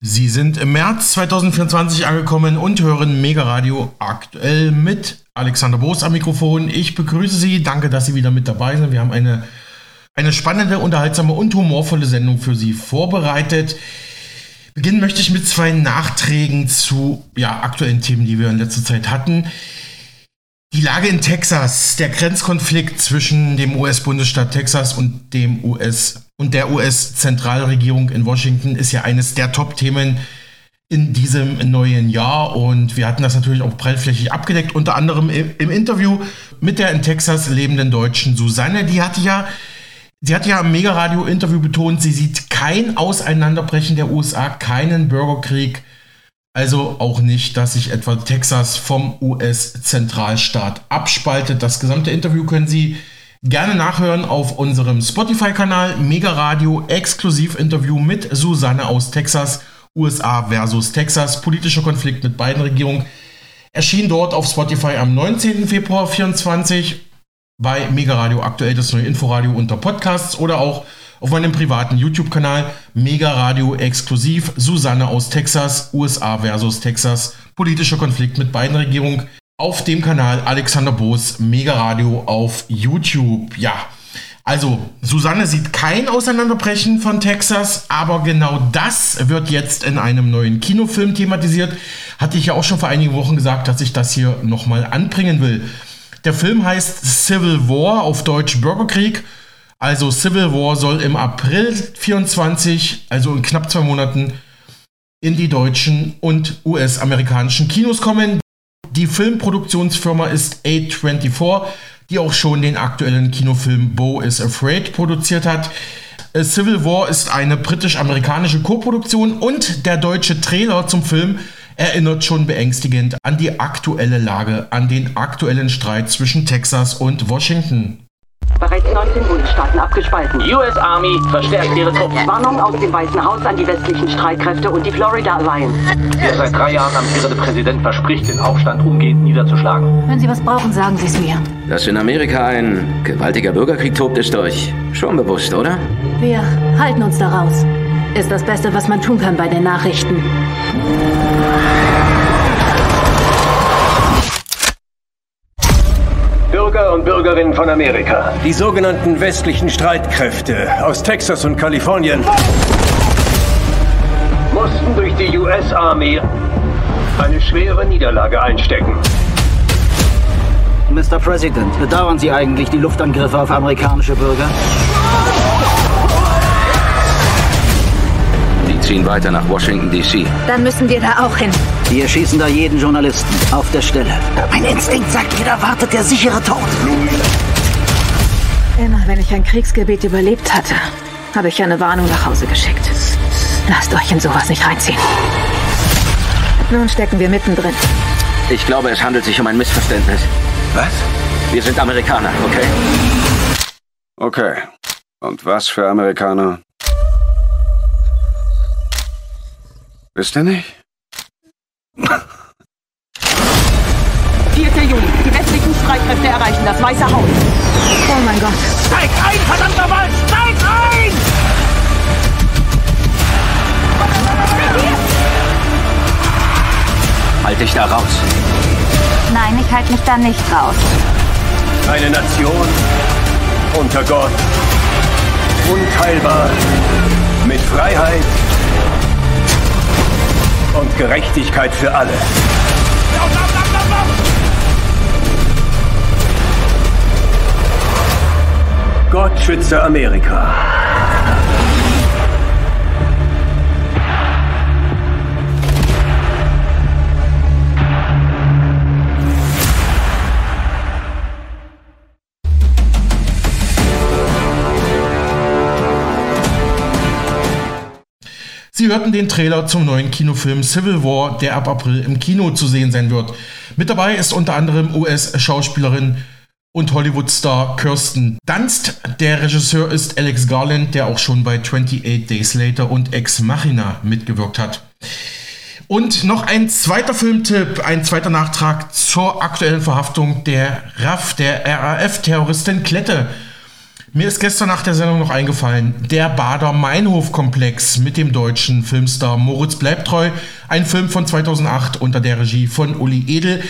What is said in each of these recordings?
Sie sind im März 2024 angekommen und hören Mega Radio aktuell mit Alexander Boos am Mikrofon. Ich begrüße Sie, danke, dass Sie wieder mit dabei sind. Wir haben eine, eine spannende, unterhaltsame und humorvolle Sendung für Sie vorbereitet. Beginnen möchte ich mit zwei Nachträgen zu ja, aktuellen Themen, die wir in letzter Zeit hatten. Die Lage in Texas, der Grenzkonflikt zwischen dem US-Bundesstaat Texas und dem US und der US-Zentralregierung in Washington ist ja eines der Top-Themen in diesem neuen Jahr und wir hatten das natürlich auch breitflächig abgedeckt, unter anderem im Interview mit der in Texas lebenden Deutschen Susanne. Die hatte ja, sie hat ja im Mega-Radio-Interview betont, sie sieht kein Auseinanderbrechen der USA, keinen Bürgerkrieg, also auch nicht, dass sich etwa Texas vom US-Zentralstaat abspaltet. Das gesamte Interview können Sie Gerne nachhören auf unserem Spotify-Kanal Mega Radio Exklusiv-Interview mit Susanne aus Texas, USA versus Texas, politischer Konflikt mit beiden Regierungen. Erschien dort auf Spotify am 19. Februar 2024 bei Mega Radio aktuell das neue Inforadio unter Podcasts oder auch auf meinem privaten YouTube-Kanal Mega Radio Exklusiv Susanne aus Texas, USA versus Texas, politischer Konflikt mit beiden Regierungen auf dem Kanal Alexander Boos Mega Radio auf YouTube. Ja, also Susanne sieht kein Auseinanderbrechen von Texas, aber genau das wird jetzt in einem neuen Kinofilm thematisiert. Hatte ich ja auch schon vor einigen Wochen gesagt, dass ich das hier nochmal anbringen will. Der Film heißt Civil War, auf Deutsch Bürgerkrieg. Also Civil War soll im April 24, also in knapp zwei Monaten, in die deutschen und US-amerikanischen Kinos kommen. Die Filmproduktionsfirma ist A24, die auch schon den aktuellen Kinofilm Bo is Afraid produziert hat. Äh, Civil War ist eine britisch-amerikanische Koproduktion und der deutsche Trailer zum Film erinnert schon beängstigend an die aktuelle Lage, an den aktuellen Streit zwischen Texas und Washington. Bereits 19 Bundesstaaten abgespalten. US Army verstärkt ihre Truppen. Warnung aus dem Weißen Haus an die westlichen Streitkräfte und die Florida Alliance. Der seit drei Jahren amtierende Präsident verspricht, den Aufstand umgehend niederzuschlagen. Wenn Sie was brauchen, sagen Sie es mir. Dass in Amerika ein gewaltiger Bürgerkrieg tobt, ist euch schon bewusst, oder? Wir halten uns da raus. Ist das Beste, was man tun kann bei den Nachrichten. Bürger und Bürgerinnen von Amerika. Die sogenannten westlichen Streitkräfte aus Texas und Kalifornien mussten durch die US Army eine schwere Niederlage einstecken. Mr. President, bedauern Sie eigentlich die Luftangriffe auf amerikanische Bürger? Ziehen weiter nach Washington, D.C. Dann müssen wir da auch hin. Die erschießen da jeden Journalisten auf der Stelle. Mein Instinkt sagt mir, da wartet der sichere Tod. Immer wenn ich ein Kriegsgebiet überlebt hatte, habe ich eine Warnung nach Hause geschickt. Lasst euch in sowas nicht reinziehen. Nun stecken wir mittendrin. Ich glaube, es handelt sich um ein Missverständnis. Was? Wir sind Amerikaner, okay? Okay. Und was für Amerikaner? Wisst ihr nicht? 4. Juli. Die westlichen Streitkräfte erreichen das Weiße Haus. Oh mein Gott. Steig ein, verdammt nochmal! Steig ein! Halt dich da raus. Nein, ich halte mich da nicht raus. Eine Nation unter Gott. Unteilbar. Mit Freiheit und Gerechtigkeit für alle. Gott schütze Amerika. Sie hörten den Trailer zum neuen Kinofilm Civil War, der ab April im Kino zu sehen sein wird. Mit dabei ist unter anderem US-Schauspielerin und Hollywood-Star Kirsten Dunst. Der Regisseur ist Alex Garland, der auch schon bei 28 Days Later und Ex Machina mitgewirkt hat. Und noch ein zweiter Filmtipp, ein zweiter Nachtrag zur aktuellen Verhaftung der RAF, der RAF-Terroristin Klette. Mir ist gestern nach der Sendung noch eingefallen, der Bader-Meinhof-Komplex mit dem deutschen Filmstar Moritz Bleibtreu, ein Film von 2008 unter der Regie von Uli Edel.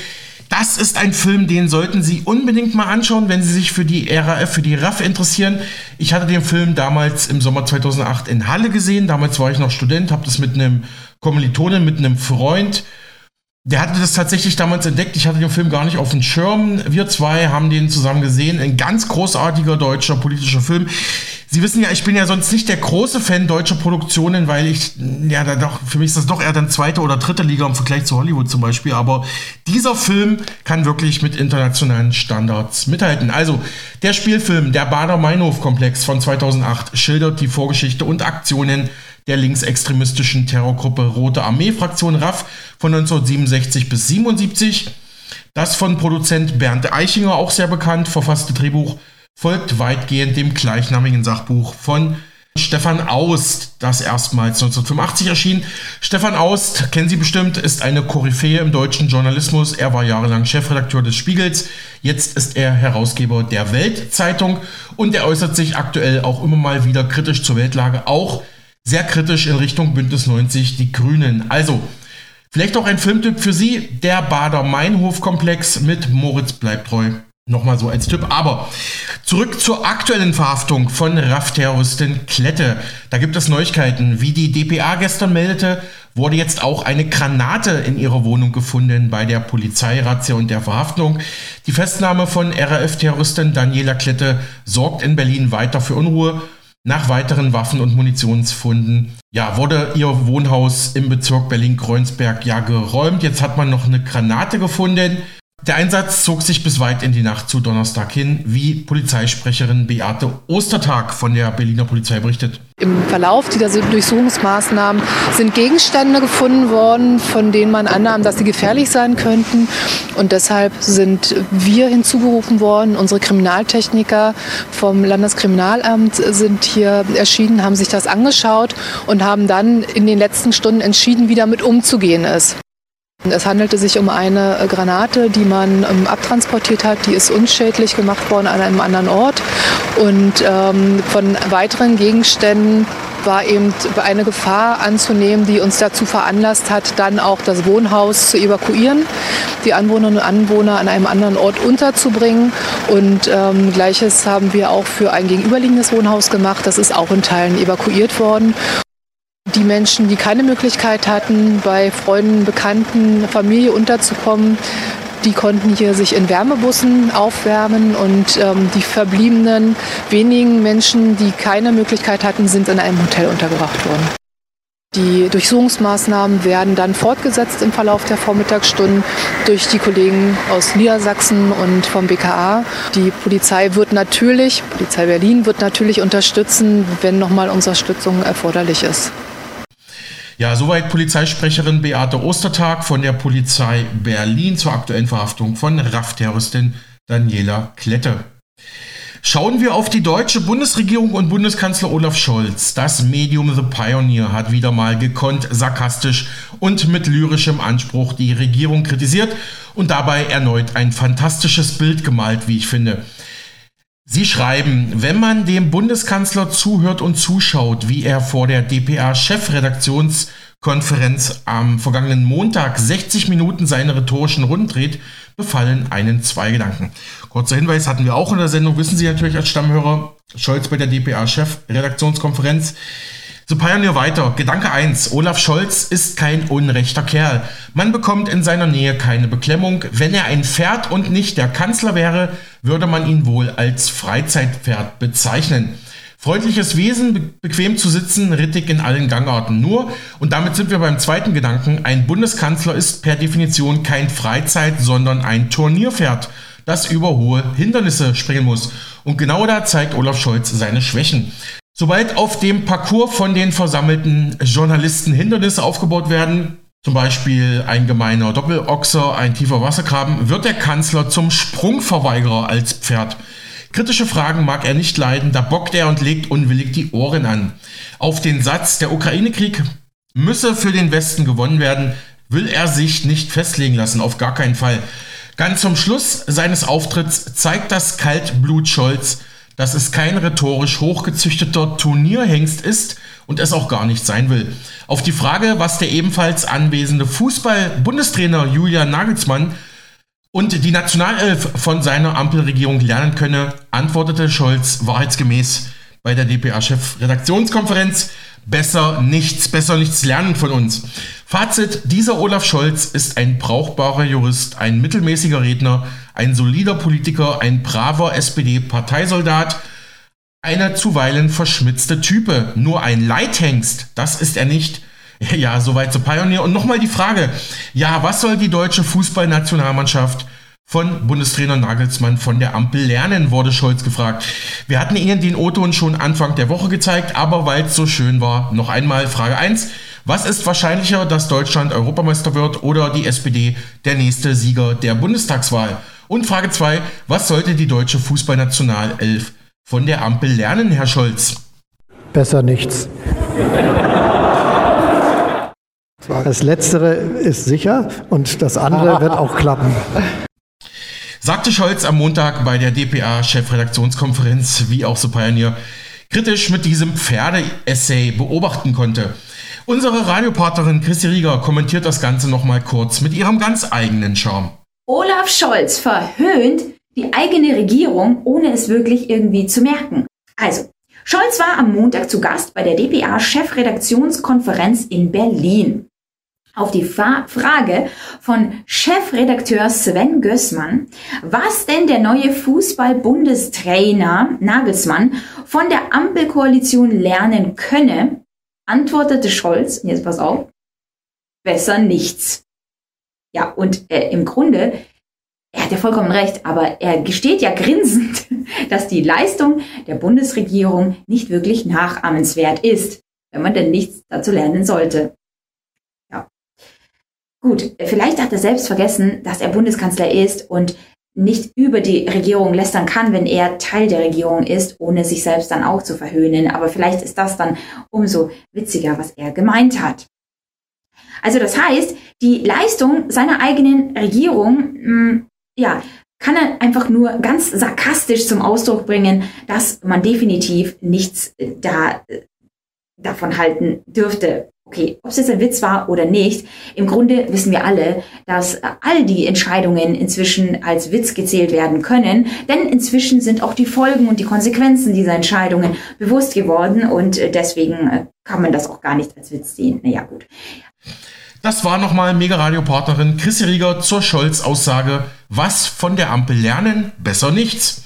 Das ist ein Film, den sollten Sie unbedingt mal anschauen, wenn Sie sich für die RAF, für die RAF interessieren. Ich hatte den Film damals im Sommer 2008 in Halle gesehen. Damals war ich noch Student, habe das mit einem Kommilitonen, mit einem Freund der hatte das tatsächlich damals entdeckt. Ich hatte den Film gar nicht auf dem Schirm. Wir zwei haben den zusammen gesehen. Ein ganz großartiger deutscher politischer Film. Sie wissen ja, ich bin ja sonst nicht der große Fan deutscher Produktionen, weil ich, ja, da doch, für mich ist das doch eher dann zweite oder dritte Liga im Vergleich zu Hollywood zum Beispiel. Aber dieser Film kann wirklich mit internationalen Standards mithalten. Also, der Spielfilm, der Bader-Meinhof-Komplex von 2008 schildert die Vorgeschichte und Aktionen der linksextremistischen Terrorgruppe Rote Armee Fraktion RAF von 1967 bis 77. Das von Produzent Bernd Eichinger, auch sehr bekannt, verfasste Drehbuch folgt weitgehend dem gleichnamigen Sachbuch von Stefan Aust, das erstmals 1985 erschien. Stefan Aust, kennen Sie bestimmt, ist eine Koryphäe im deutschen Journalismus. Er war jahrelang Chefredakteur des Spiegels. Jetzt ist er Herausgeber der Weltzeitung und er äußert sich aktuell auch immer mal wieder kritisch zur Weltlage, auch sehr kritisch in Richtung Bündnis 90 Die Grünen. Also, vielleicht auch ein Filmtipp für Sie, der Bader-Meinhof-Komplex mit Moritz Bleibtreu. Nochmal so als Tipp. Aber zurück zur aktuellen Verhaftung von RAF-Terroristin Klette. Da gibt es Neuigkeiten. Wie die DPA gestern meldete, wurde jetzt auch eine Granate in ihrer Wohnung gefunden bei der Polizeirazzia und der Verhaftung. Die Festnahme von RAF-Terroristin Daniela Klette sorgt in Berlin weiter für Unruhe nach weiteren Waffen- und Munitionsfunden ja, wurde ihr Wohnhaus im Bezirk Berlin-Kreuzberg ja geräumt. Jetzt hat man noch eine Granate gefunden. Der Einsatz zog sich bis weit in die Nacht zu Donnerstag hin, wie Polizeisprecherin Beate Ostertag von der Berliner Polizei berichtet. Im Verlauf dieser Durchsuchungsmaßnahmen sind Gegenstände gefunden worden, von denen man annahm, dass sie gefährlich sein könnten. Und deshalb sind wir hinzugerufen worden. Unsere Kriminaltechniker vom Landeskriminalamt sind hier erschienen, haben sich das angeschaut und haben dann in den letzten Stunden entschieden, wie damit umzugehen ist. Es handelte sich um eine äh, Granate, die man ähm, abtransportiert hat. Die ist unschädlich gemacht worden an einem anderen Ort. Und ähm, von weiteren Gegenständen war eben eine Gefahr anzunehmen, die uns dazu veranlasst hat, dann auch das Wohnhaus zu evakuieren, die Anwohnerinnen und Anwohner an einem anderen Ort unterzubringen. Und ähm, gleiches haben wir auch für ein gegenüberliegendes Wohnhaus gemacht. Das ist auch in Teilen evakuiert worden. Die Menschen, die keine Möglichkeit hatten, bei Freunden, Bekannten, Familie unterzukommen, die konnten hier sich in Wärmebussen aufwärmen und ähm, die verbliebenen wenigen Menschen, die keine Möglichkeit hatten, sind in einem Hotel untergebracht worden. Die Durchsuchungsmaßnahmen werden dann fortgesetzt im Verlauf der Vormittagsstunden durch die Kollegen aus Niedersachsen und vom BKA. Die Polizei wird natürlich, Polizei Berlin wird natürlich unterstützen, wenn nochmal Unterstützung erforderlich ist. Ja, soweit Polizeisprecherin Beate Ostertag von der Polizei Berlin zur aktuellen Verhaftung von RAF-Terroristin Daniela Klette. Schauen wir auf die deutsche Bundesregierung und Bundeskanzler Olaf Scholz. Das Medium The Pioneer hat wieder mal gekonnt, sarkastisch und mit lyrischem Anspruch die Regierung kritisiert und dabei erneut ein fantastisches Bild gemalt, wie ich finde. Sie schreiben, wenn man dem Bundeskanzler zuhört und zuschaut, wie er vor der DPA-Chefredaktionskonferenz am vergangenen Montag 60 Minuten seine rhetorischen Runden dreht, befallen einen zwei Gedanken. Kurzer Hinweis hatten wir auch in der Sendung, wissen Sie natürlich als Stammhörer, Scholz bei der DPA-Chefredaktionskonferenz. So Pioneer weiter. Gedanke 1. Olaf Scholz ist kein unrechter Kerl. Man bekommt in seiner Nähe keine Beklemmung. Wenn er ein Pferd und nicht der Kanzler wäre, würde man ihn wohl als Freizeitpferd bezeichnen. Freundliches Wesen, be bequem zu sitzen, rittig in allen Gangarten. Nur, und damit sind wir beim zweiten Gedanken, ein Bundeskanzler ist per Definition kein Freizeit, sondern ein Turnierpferd, das über hohe Hindernisse springen muss. Und genau da zeigt Olaf Scholz seine Schwächen. Sobald auf dem Parcours von den versammelten Journalisten Hindernisse aufgebaut werden, zum Beispiel ein gemeiner Doppelochser, ein tiefer Wassergraben, wird der Kanzler zum Sprungverweigerer als Pferd. Kritische Fragen mag er nicht leiden, da bockt er und legt unwillig die Ohren an. Auf den Satz, der Ukraine-Krieg müsse für den Westen gewonnen werden, will er sich nicht festlegen lassen, auf gar keinen Fall. Ganz zum Schluss seines Auftritts zeigt das Kaltblut Scholz, dass es kein rhetorisch hochgezüchteter Turnierhengst ist und es auch gar nicht sein will. Auf die Frage, was der ebenfalls anwesende Fußball-Bundestrainer Julian Nagelsmann und die Nationalelf von seiner Ampelregierung lernen könne, antwortete Scholz wahrheitsgemäß bei der DPA-Chef-Redaktionskonferenz, besser nichts, besser nichts lernen von uns. Fazit, dieser Olaf Scholz ist ein brauchbarer Jurist, ein mittelmäßiger Redner, ein solider Politiker, ein braver SPD-Parteisoldat, eine zuweilen verschmitzte Type. Nur ein Leithengst, das ist er nicht. Ja, soweit zu Pioneer. Und nochmal die Frage, ja, was soll die deutsche Fußballnationalmannschaft von Bundestrainer Nagelsmann von der Ampel lernen, wurde Scholz gefragt. Wir hatten Ihnen den O-Ton schon Anfang der Woche gezeigt, aber weil es so schön war, noch einmal Frage 1. Was ist wahrscheinlicher, dass Deutschland Europameister wird oder die SPD der nächste Sieger der Bundestagswahl? Und Frage 2. Was sollte die deutsche Fußballnationalelf von der Ampel lernen, Herr Scholz? Besser nichts. Das Letztere ist sicher und das andere wird auch klappen. Sagte Scholz am Montag bei der DPA-Chefredaktionskonferenz, wie auch so Pioneer, kritisch mit diesem Pferde-Essay beobachten konnte. Unsere Radiopartnerin Christi Rieger kommentiert das Ganze nochmal kurz mit ihrem ganz eigenen Charme. Olaf Scholz verhöhnt die eigene Regierung, ohne es wirklich irgendwie zu merken. Also, Scholz war am Montag zu Gast bei der DPA-Chefredaktionskonferenz in Berlin. Auf die Fra Frage von Chefredakteur Sven Gößmann, was denn der neue Fußball-Bundestrainer Nagelsmann von der Ampelkoalition lernen könne, antwortete Scholz, jetzt pass auf, besser nichts. Ja, und äh, im Grunde, er hat ja vollkommen recht, aber er gesteht ja grinsend, dass die Leistung der Bundesregierung nicht wirklich nachahmenswert ist, wenn man denn nichts dazu lernen sollte. Ja. Gut, vielleicht hat er selbst vergessen, dass er Bundeskanzler ist und nicht über die Regierung lästern kann, wenn er Teil der Regierung ist, ohne sich selbst dann auch zu verhöhnen. Aber vielleicht ist das dann umso witziger, was er gemeint hat. Also das heißt, die Leistung seiner eigenen Regierung, mh, hm, ja, kann er einfach nur ganz sarkastisch zum Ausdruck bringen, dass man definitiv nichts äh, da, äh, davon halten dürfte. Okay, ob es jetzt ein Witz war oder nicht, im Grunde wissen wir alle, dass all die Entscheidungen inzwischen als Witz gezählt werden können, denn inzwischen sind auch die Folgen und die Konsequenzen dieser Entscheidungen bewusst geworden und äh, deswegen kann man das auch gar nicht als Witz sehen. Naja, gut. Das war nochmal Mega-Radio-Partnerin Chrissy Rieger zur Scholz-Aussage, was von der Ampel lernen, besser nichts.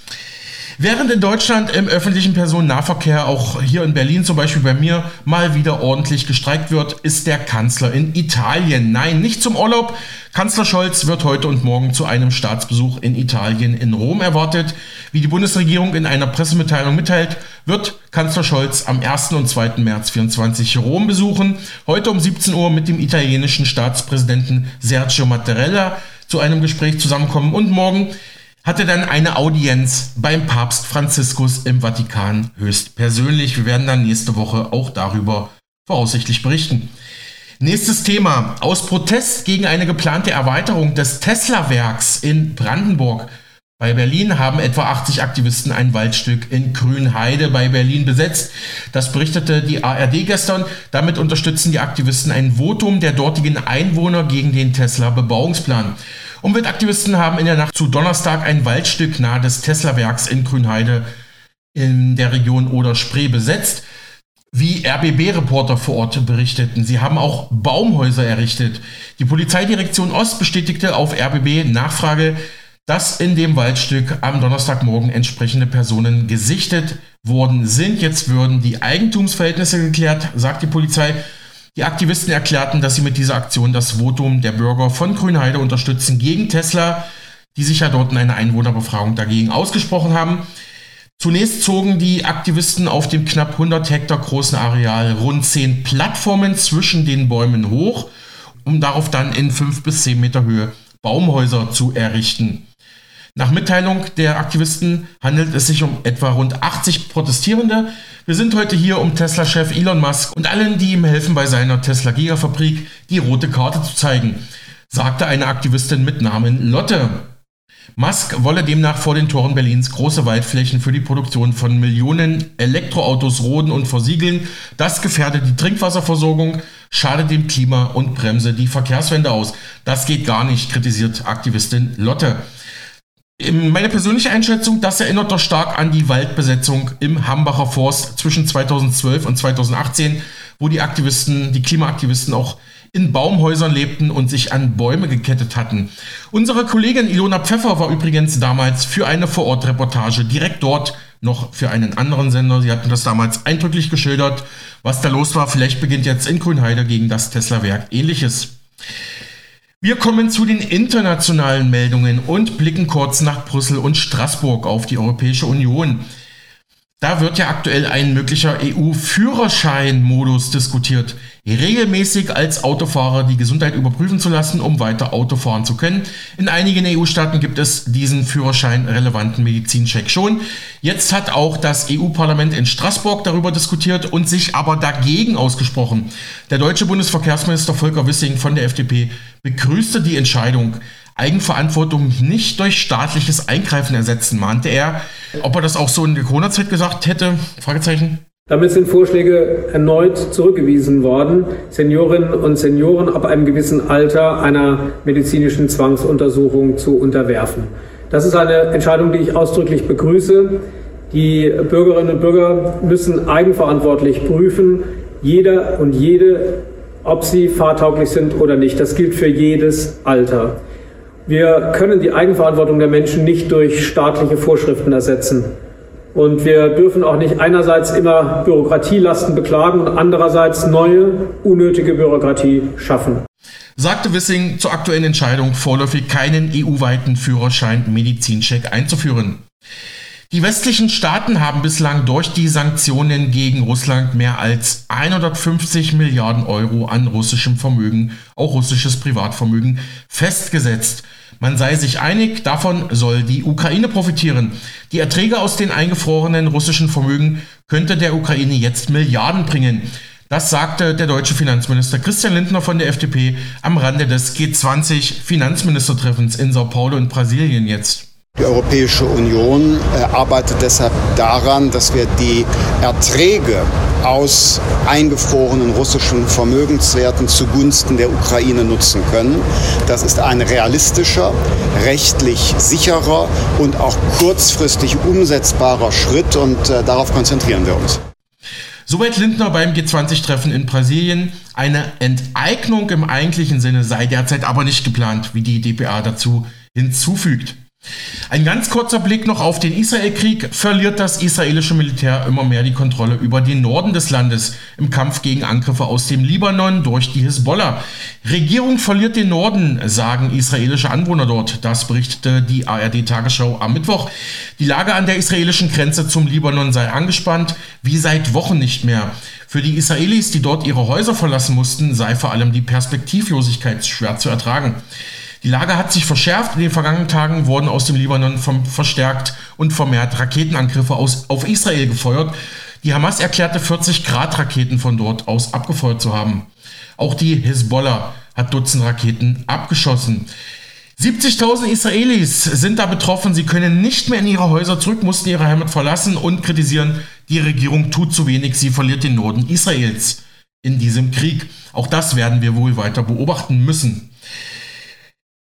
Während in Deutschland im öffentlichen Personennahverkehr, auch hier in Berlin zum Beispiel bei mir, mal wieder ordentlich gestreikt wird, ist der Kanzler in Italien. Nein, nicht zum Urlaub. Kanzler Scholz wird heute und morgen zu einem Staatsbesuch in Italien in Rom erwartet. Wie die Bundesregierung in einer Pressemitteilung mitteilt, wird Kanzler Scholz am 1. und 2. März 24 Rom besuchen. Heute um 17 Uhr mit dem italienischen Staatspräsidenten Sergio Mattarella zu einem Gespräch zusammenkommen und morgen hatte dann eine Audienz beim Papst Franziskus im Vatikan höchstpersönlich. Wir werden dann nächste Woche auch darüber voraussichtlich berichten. Nächstes Thema. Aus Protest gegen eine geplante Erweiterung des Tesla-Werks in Brandenburg bei Berlin haben etwa 80 Aktivisten ein Waldstück in Grünheide bei Berlin besetzt. Das berichtete die ARD gestern. Damit unterstützen die Aktivisten ein Votum der dortigen Einwohner gegen den Tesla-Bebauungsplan. Umweltaktivisten haben in der Nacht zu Donnerstag ein Waldstück nahe des Tesla-Werks in Grünheide in der Region Oder-Spree besetzt. Wie RBB-Reporter vor Ort berichteten, sie haben auch Baumhäuser errichtet. Die Polizeidirektion Ost bestätigte auf RBB Nachfrage, dass in dem Waldstück am Donnerstagmorgen entsprechende Personen gesichtet worden sind. Jetzt würden die Eigentumsverhältnisse geklärt, sagt die Polizei. Die Aktivisten erklärten, dass sie mit dieser Aktion das Votum der Bürger von Grünheide unterstützen gegen Tesla, die sich ja dort in einer Einwohnerbefragung dagegen ausgesprochen haben. Zunächst zogen die Aktivisten auf dem knapp 100 Hektar großen Areal rund 10 Plattformen zwischen den Bäumen hoch, um darauf dann in 5 bis 10 Meter Höhe Baumhäuser zu errichten. Nach Mitteilung der Aktivisten handelt es sich um etwa rund 80 Protestierende, wir sind heute hier, um Tesla-Chef Elon Musk und allen, die ihm helfen bei seiner Tesla-Gigafabrik, die rote Karte zu zeigen, sagte eine Aktivistin mit Namen Lotte. Musk wolle demnach vor den Toren Berlins große Waldflächen für die Produktion von Millionen Elektroautos roden und versiegeln. Das gefährde die Trinkwasserversorgung, schade dem Klima und bremse die Verkehrswende aus. Das geht gar nicht, kritisiert Aktivistin Lotte. Meine persönliche Einschätzung, das erinnert doch stark an die Waldbesetzung im Hambacher Forst zwischen 2012 und 2018, wo die Aktivisten, die Klimaaktivisten auch in Baumhäusern lebten und sich an Bäume gekettet hatten. Unsere Kollegin Ilona Pfeffer war übrigens damals für eine Vorortreportage direkt dort noch für einen anderen Sender. Sie hatten das damals eindrücklich geschildert, was da los war. Vielleicht beginnt jetzt in Grünheide gegen das Tesla-Werk ähnliches. Wir kommen zu den internationalen Meldungen und blicken kurz nach Brüssel und Straßburg auf die Europäische Union. Da wird ja aktuell ein möglicher EU-Führerschein-Modus diskutiert regelmäßig als Autofahrer die Gesundheit überprüfen zu lassen, um weiter Auto fahren zu können. In einigen EU-Staaten gibt es diesen Führerschein-relevanten Medizincheck schon. Jetzt hat auch das EU-Parlament in Straßburg darüber diskutiert und sich aber dagegen ausgesprochen. Der deutsche Bundesverkehrsminister Volker Wissing von der FDP begrüßte die Entscheidung. Eigenverantwortung nicht durch staatliches Eingreifen ersetzen, mahnte er. Ob er das auch so in der Corona-Zeit gesagt hätte? Fragezeichen. Damit sind Vorschläge erneut zurückgewiesen worden, Seniorinnen und Senioren ab einem gewissen Alter einer medizinischen Zwangsuntersuchung zu unterwerfen. Das ist eine Entscheidung, die ich ausdrücklich begrüße. Die Bürgerinnen und Bürger müssen eigenverantwortlich prüfen, jeder und jede, ob sie fahrtauglich sind oder nicht. Das gilt für jedes Alter. Wir können die Eigenverantwortung der Menschen nicht durch staatliche Vorschriften ersetzen. Und wir dürfen auch nicht einerseits immer Bürokratielasten beklagen und andererseits neue, unnötige Bürokratie schaffen. Sagte Wissing zur aktuellen Entscheidung, vorläufig keinen EU-weiten Führerschein Medizincheck einzuführen. Die westlichen Staaten haben bislang durch die Sanktionen gegen Russland mehr als 150 Milliarden Euro an russischem Vermögen, auch russisches Privatvermögen, festgesetzt. Man sei sich einig, davon soll die Ukraine profitieren. Die Erträge aus den eingefrorenen russischen Vermögen könnte der Ukraine jetzt Milliarden bringen. Das sagte der deutsche Finanzminister Christian Lindner von der FDP am Rande des G20 Finanzministertreffens in Sao Paulo in Brasilien jetzt. Die Europäische Union äh, arbeitet deshalb daran, dass wir die Erträge aus eingefrorenen russischen Vermögenswerten zugunsten der Ukraine nutzen können. Das ist ein realistischer, rechtlich sicherer und auch kurzfristig umsetzbarer Schritt und äh, darauf konzentrieren wir uns. Soweit Lindner beim G20-Treffen in Brasilien. Eine Enteignung im eigentlichen Sinne sei derzeit aber nicht geplant, wie die DPA dazu hinzufügt. Ein ganz kurzer Blick noch auf den Israelkrieg. Verliert das israelische Militär immer mehr die Kontrolle über den Norden des Landes im Kampf gegen Angriffe aus dem Libanon durch die Hisbollah. Regierung verliert den Norden, sagen israelische Anwohner dort. Das berichtete die ARD-Tagesschau am Mittwoch. Die Lage an der israelischen Grenze zum Libanon sei angespannt, wie seit Wochen nicht mehr. Für die Israelis, die dort ihre Häuser verlassen mussten, sei vor allem die Perspektivlosigkeit schwer zu ertragen. Die Lage hat sich verschärft. In den vergangenen Tagen wurden aus dem Libanon verstärkt und vermehrt Raketenangriffe aus, auf Israel gefeuert. Die Hamas erklärte 40-Grad-Raketen von dort aus abgefeuert zu haben. Auch die Hezbollah hat Dutzend Raketen abgeschossen. 70.000 Israelis sind da betroffen. Sie können nicht mehr in ihre Häuser zurück, mussten ihre Heimat verlassen und kritisieren, die Regierung tut zu wenig, sie verliert den Norden Israels in diesem Krieg. Auch das werden wir wohl weiter beobachten müssen.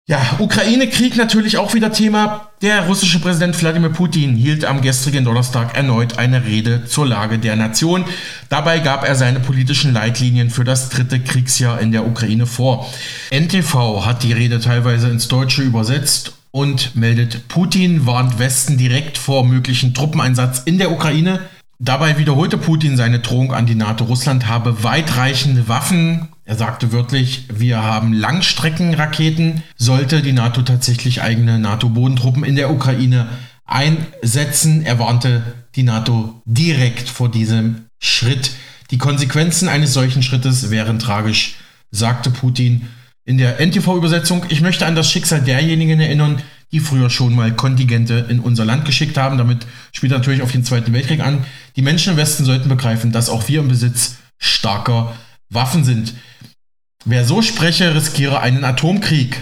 Ja, Ukraine-Krieg natürlich auch wieder Thema. Der russische Präsident Wladimir Putin hielt am gestrigen Donnerstag erneut eine Rede zur Lage der Nation. Dabei gab er seine politischen Leitlinien für das dritte Kriegsjahr in der Ukraine vor. NTV hat die Rede teilweise ins Deutsche übersetzt und meldet, Putin warnt Westen direkt vor möglichen Truppeneinsatz in der Ukraine. Dabei wiederholte Putin seine Drohung an die NATO. Russland habe weitreichende Waffen er sagte wörtlich, wir haben Langstreckenraketen. Sollte die NATO tatsächlich eigene NATO-Bodentruppen in der Ukraine einsetzen, er warnte die NATO direkt vor diesem Schritt. Die Konsequenzen eines solchen Schrittes wären tragisch, sagte Putin in der NTV-Übersetzung. Ich möchte an das Schicksal derjenigen erinnern, die früher schon mal Kontingente in unser Land geschickt haben. Damit spielt natürlich auf den Zweiten Weltkrieg an. Die Menschen im Westen sollten begreifen, dass auch wir im Besitz starker Waffen sind. Wer so spreche, riskiere einen Atomkrieg.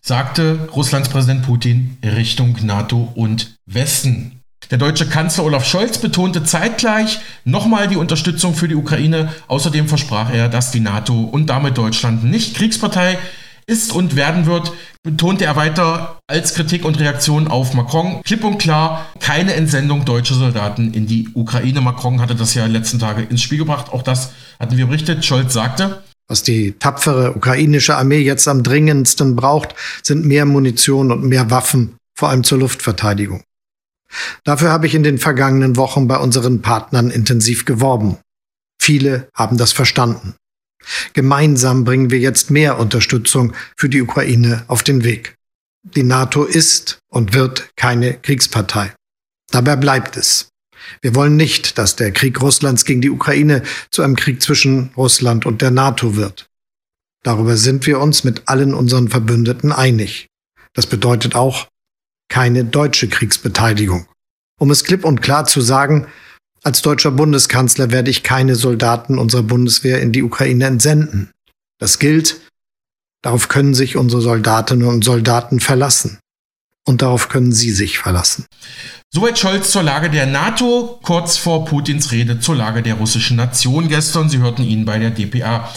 sagte Russlands Präsident Putin Richtung NATO und Westen. Der deutsche Kanzler Olaf Scholz betonte zeitgleich nochmal die Unterstützung für die Ukraine. Außerdem versprach er, dass die NATO und damit Deutschland nicht Kriegspartei ist und werden wird, betonte er weiter als Kritik und Reaktion auf Macron klipp und klar keine Entsendung deutscher Soldaten in die Ukraine. Macron hatte das ja in den letzten Tage ins Spiel gebracht. Auch das hatten wir berichtet. Scholz sagte, was die tapfere ukrainische Armee jetzt am dringendsten braucht, sind mehr Munition und mehr Waffen, vor allem zur Luftverteidigung. Dafür habe ich in den vergangenen Wochen bei unseren Partnern intensiv geworben. Viele haben das verstanden. Gemeinsam bringen wir jetzt mehr Unterstützung für die Ukraine auf den Weg. Die NATO ist und wird keine Kriegspartei. Dabei bleibt es. Wir wollen nicht, dass der Krieg Russlands gegen die Ukraine zu einem Krieg zwischen Russland und der NATO wird. Darüber sind wir uns mit allen unseren Verbündeten einig. Das bedeutet auch keine deutsche Kriegsbeteiligung. Um es klipp und klar zu sagen, als deutscher Bundeskanzler werde ich keine Soldaten unserer Bundeswehr in die Ukraine entsenden. Das gilt, darauf können sich unsere Soldatinnen und Soldaten verlassen. Und darauf können Sie sich verlassen. Soweit Scholz zur Lage der NATO, kurz vor Putins Rede zur Lage der russischen Nation gestern. Sie hörten ihn bei der DPA.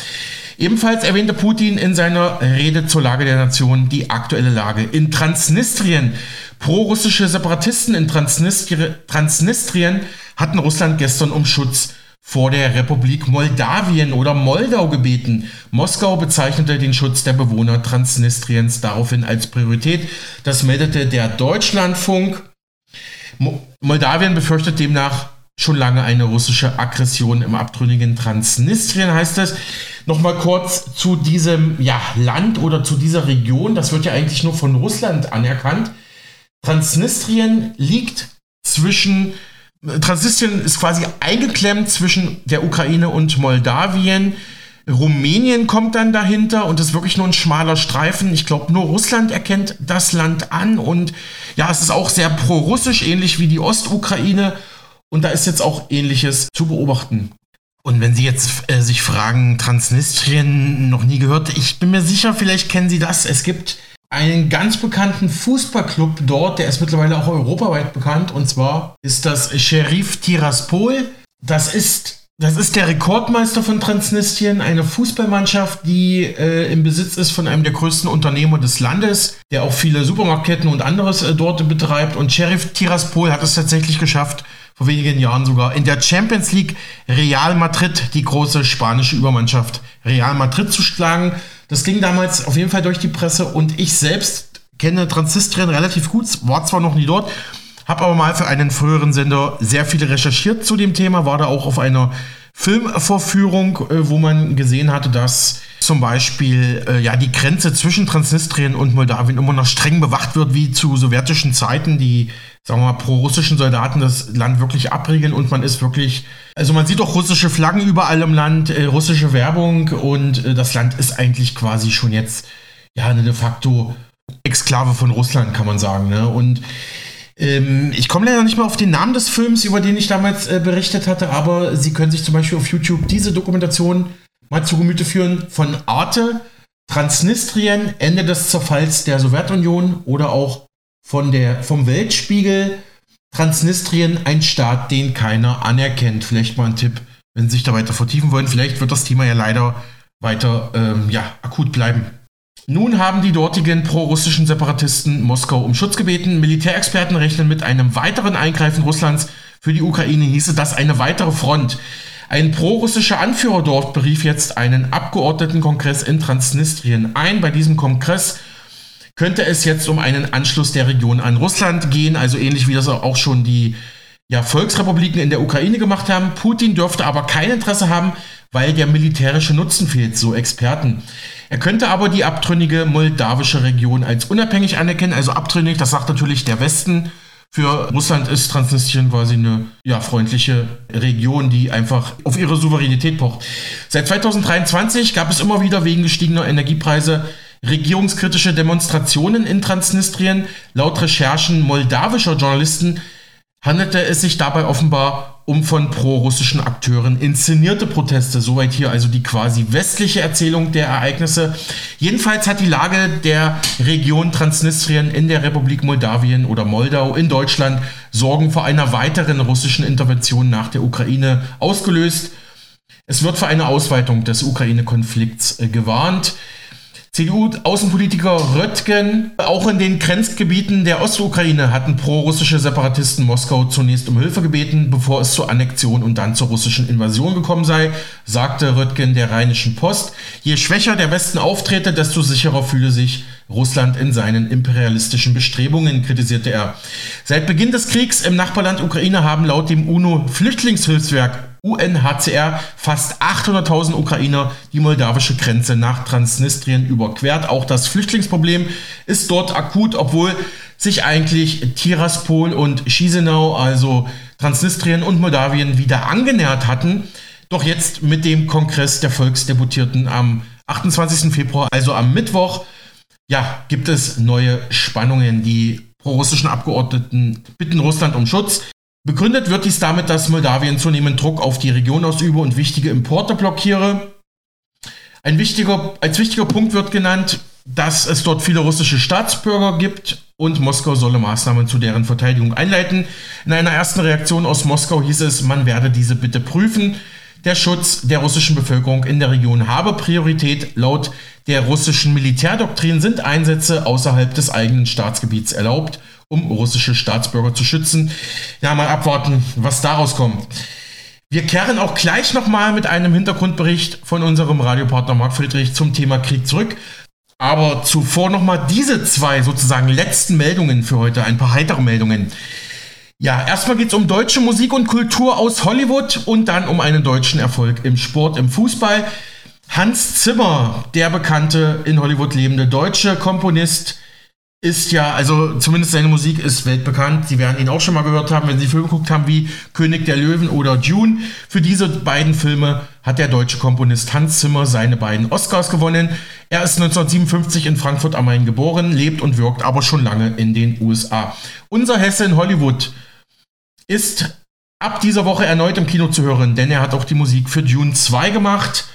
Ebenfalls erwähnte Putin in seiner Rede zur Lage der Nation die aktuelle Lage in Transnistrien. Pro-russische Separatisten in Transnistri Transnistrien hatten Russland gestern um Schutz vor der Republik Moldawien oder Moldau gebeten. Moskau bezeichnete den Schutz der Bewohner Transnistriens daraufhin als Priorität. Das meldete der Deutschlandfunk. Moldawien befürchtet demnach schon lange eine russische Aggression im abtrünnigen Transnistrien, heißt es. Nochmal kurz zu diesem ja, Land oder zu dieser Region. Das wird ja eigentlich nur von Russland anerkannt. Transnistrien liegt zwischen. Transnistrien ist quasi eingeklemmt zwischen der Ukraine und Moldawien. Rumänien kommt dann dahinter und ist wirklich nur ein schmaler Streifen. Ich glaube, nur Russland erkennt das Land an und ja, es ist auch sehr pro-russisch, ähnlich wie die Ostukraine. Und da ist jetzt auch ähnliches zu beobachten. Und wenn Sie jetzt äh, sich fragen, Transnistrien noch nie gehört, ich bin mir sicher, vielleicht kennen Sie das. Es gibt einen ganz bekannten Fußballclub dort, der ist mittlerweile auch europaweit bekannt. Und zwar ist das Sheriff Tiraspol. Das ist das ist der Rekordmeister von Transnistrien, eine Fußballmannschaft, die äh, im Besitz ist von einem der größten Unternehmer des Landes, der auch viele Supermarktketten und anderes äh, dort betreibt. Und Sheriff Tiraspol hat es tatsächlich geschafft, vor wenigen Jahren sogar in der Champions League Real Madrid, die große spanische Übermannschaft, Real Madrid zu schlagen. Das ging damals auf jeden Fall durch die Presse und ich selbst kenne Transnistrien relativ gut, war zwar noch nie dort, habe aber mal für einen früheren Sender sehr viel recherchiert zu dem Thema, war da auch auf einer Filmvorführung, äh, wo man gesehen hatte, dass zum Beispiel äh, ja die Grenze zwischen Transnistrien und Moldawien immer noch streng bewacht wird, wie zu sowjetischen Zeiten, die, sagen wir mal, pro-russischen Soldaten das Land wirklich abriegeln und man ist wirklich, also man sieht auch russische Flaggen überall im Land, äh, russische Werbung und äh, das Land ist eigentlich quasi schon jetzt ja eine de facto Exklave von Russland, kann man sagen. Ne? Und ähm, ich komme leider nicht mehr auf den Namen des Films, über den ich damals äh, berichtet hatte, aber Sie können sich zum Beispiel auf YouTube diese Dokumentation mal zu Gemüte führen von Arte, Transnistrien, Ende des Zerfalls der Sowjetunion oder auch von der, vom Weltspiegel Transnistrien, ein Staat, den keiner anerkennt. Vielleicht mal ein Tipp, wenn Sie sich da weiter vertiefen wollen. Vielleicht wird das Thema ja leider weiter ähm, ja, akut bleiben. Nun haben die dortigen prorussischen Separatisten Moskau um Schutz gebeten. Militärexperten rechnen mit einem weiteren Eingreifen Russlands. Für die Ukraine hieße das eine weitere Front. Ein prorussischer Anführer dort berief jetzt einen Abgeordnetenkongress in Transnistrien ein. Bei diesem Kongress könnte es jetzt um einen Anschluss der Region an Russland gehen, also ähnlich wie das auch schon die ja, Volksrepubliken in der Ukraine gemacht haben. Putin dürfte aber kein Interesse haben, weil der militärische Nutzen fehlt, so Experten. Er könnte aber die abtrünnige moldawische Region als unabhängig anerkennen, also abtrünnig, das sagt natürlich der Westen. Für Russland ist Transnistrien quasi eine ja, freundliche Region, die einfach auf ihre Souveränität pocht. Seit 2023 gab es immer wieder wegen gestiegener Energiepreise regierungskritische Demonstrationen in Transnistrien. Laut Recherchen moldawischer Journalisten handelte es sich dabei offenbar um von prorussischen Akteuren inszenierte Proteste. Soweit hier also die quasi westliche Erzählung der Ereignisse. Jedenfalls hat die Lage der Region Transnistrien in der Republik Moldawien oder Moldau in Deutschland Sorgen vor einer weiteren russischen Intervention nach der Ukraine ausgelöst. Es wird für eine Ausweitung des Ukraine-Konflikts äh, gewarnt. CDU-Außenpolitiker Röttgen, auch in den Grenzgebieten der Ostukraine hatten prorussische Separatisten Moskau zunächst um Hilfe gebeten, bevor es zur Annexion und dann zur russischen Invasion gekommen sei, sagte Röttgen der Rheinischen Post. Je schwächer der Westen auftrete, desto sicherer fühle sich Russland in seinen imperialistischen Bestrebungen, kritisierte er. Seit Beginn des Kriegs im Nachbarland Ukraine haben laut dem UNO-Flüchtlingshilfswerk UNHCR fast 800.000 Ukrainer die moldawische Grenze nach Transnistrien überquert. Auch das Flüchtlingsproblem ist dort akut, obwohl sich eigentlich Tiraspol und Chisinau, also Transnistrien und Moldawien, wieder angenähert hatten. Doch jetzt mit dem Kongress der Volksdeputierten am 28. Februar, also am Mittwoch, ja, gibt es neue Spannungen. Die prorussischen Abgeordneten bitten Russland um Schutz. Begründet wird dies damit, dass Moldawien zunehmend Druck auf die Region ausübe und wichtige Importe blockiere. Ein wichtiger, als wichtiger Punkt wird genannt, dass es dort viele russische Staatsbürger gibt und Moskau solle Maßnahmen zu deren Verteidigung einleiten. In einer ersten Reaktion aus Moskau hieß es, man werde diese bitte prüfen. Der Schutz der russischen Bevölkerung in der Region habe Priorität. Laut der russischen Militärdoktrin sind Einsätze außerhalb des eigenen Staatsgebiets erlaubt um russische Staatsbürger zu schützen. Ja, mal abwarten, was daraus kommt. Wir kehren auch gleich nochmal mit einem Hintergrundbericht von unserem Radiopartner Marc Friedrich zum Thema Krieg zurück. Aber zuvor nochmal diese zwei sozusagen letzten Meldungen für heute, ein paar heitere Meldungen. Ja, erstmal geht es um deutsche Musik und Kultur aus Hollywood und dann um einen deutschen Erfolg im Sport, im Fußball. Hans Zimmer, der bekannte in Hollywood lebende deutsche Komponist, ist ja, also zumindest seine Musik ist weltbekannt. Sie werden ihn auch schon mal gehört haben, wenn Sie Filme geguckt haben wie König der Löwen oder Dune. Für diese beiden Filme hat der deutsche Komponist Hans Zimmer seine beiden Oscars gewonnen. Er ist 1957 in Frankfurt am Main geboren, lebt und wirkt aber schon lange in den USA. Unser Hesse in Hollywood ist ab dieser Woche erneut im Kino zu hören, denn er hat auch die Musik für Dune 2 gemacht.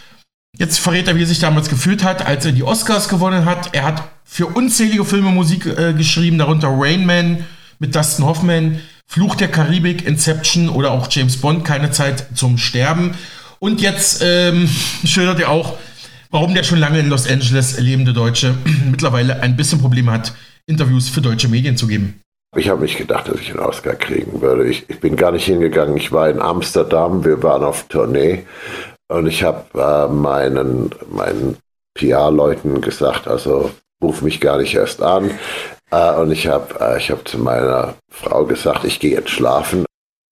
Jetzt verrät er, wie er sich damals gefühlt hat, als er die Oscars gewonnen hat. Er hat für unzählige Filme Musik äh, geschrieben, darunter Rain Man mit Dustin Hoffman, Fluch der Karibik, Inception oder auch James Bond, keine Zeit zum Sterben. Und jetzt ähm, schildert er auch, warum der schon lange in Los Angeles lebende Deutsche mittlerweile ein bisschen Probleme hat, Interviews für deutsche Medien zu geben. Ich habe nicht gedacht, dass ich einen Oscar kriegen würde. Ich, ich, bin gar nicht hingegangen. Ich war in Amsterdam, wir waren auf Tournee und ich habe äh, meinen, meinen PR-Leuten gesagt, also ruf mich gar nicht erst an. Äh, und ich habe äh, hab zu meiner Frau gesagt, ich gehe jetzt schlafen.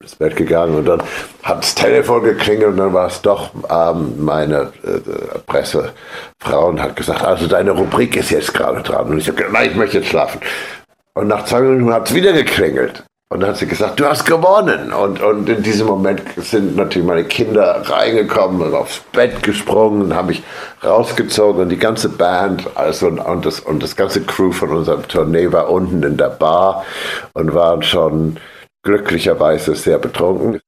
Ins Bett gegangen und dann hat das Telefon geklingelt und dann war es doch ähm, meine äh, Pressefrau und hat gesagt, also deine Rubrik ist jetzt gerade dran. Und ich habe gesagt, nein, ich möchte jetzt schlafen. Und nach zwei Minuten hat es wieder geklingelt. Und dann hat sie gesagt, du hast gewonnen. Und, und in diesem Moment sind natürlich meine Kinder reingekommen und aufs Bett gesprungen und habe ich rausgezogen und die ganze Band also, und, das, und das ganze Crew von unserem Tournee war unten in der Bar und waren schon glücklicherweise sehr betrunken.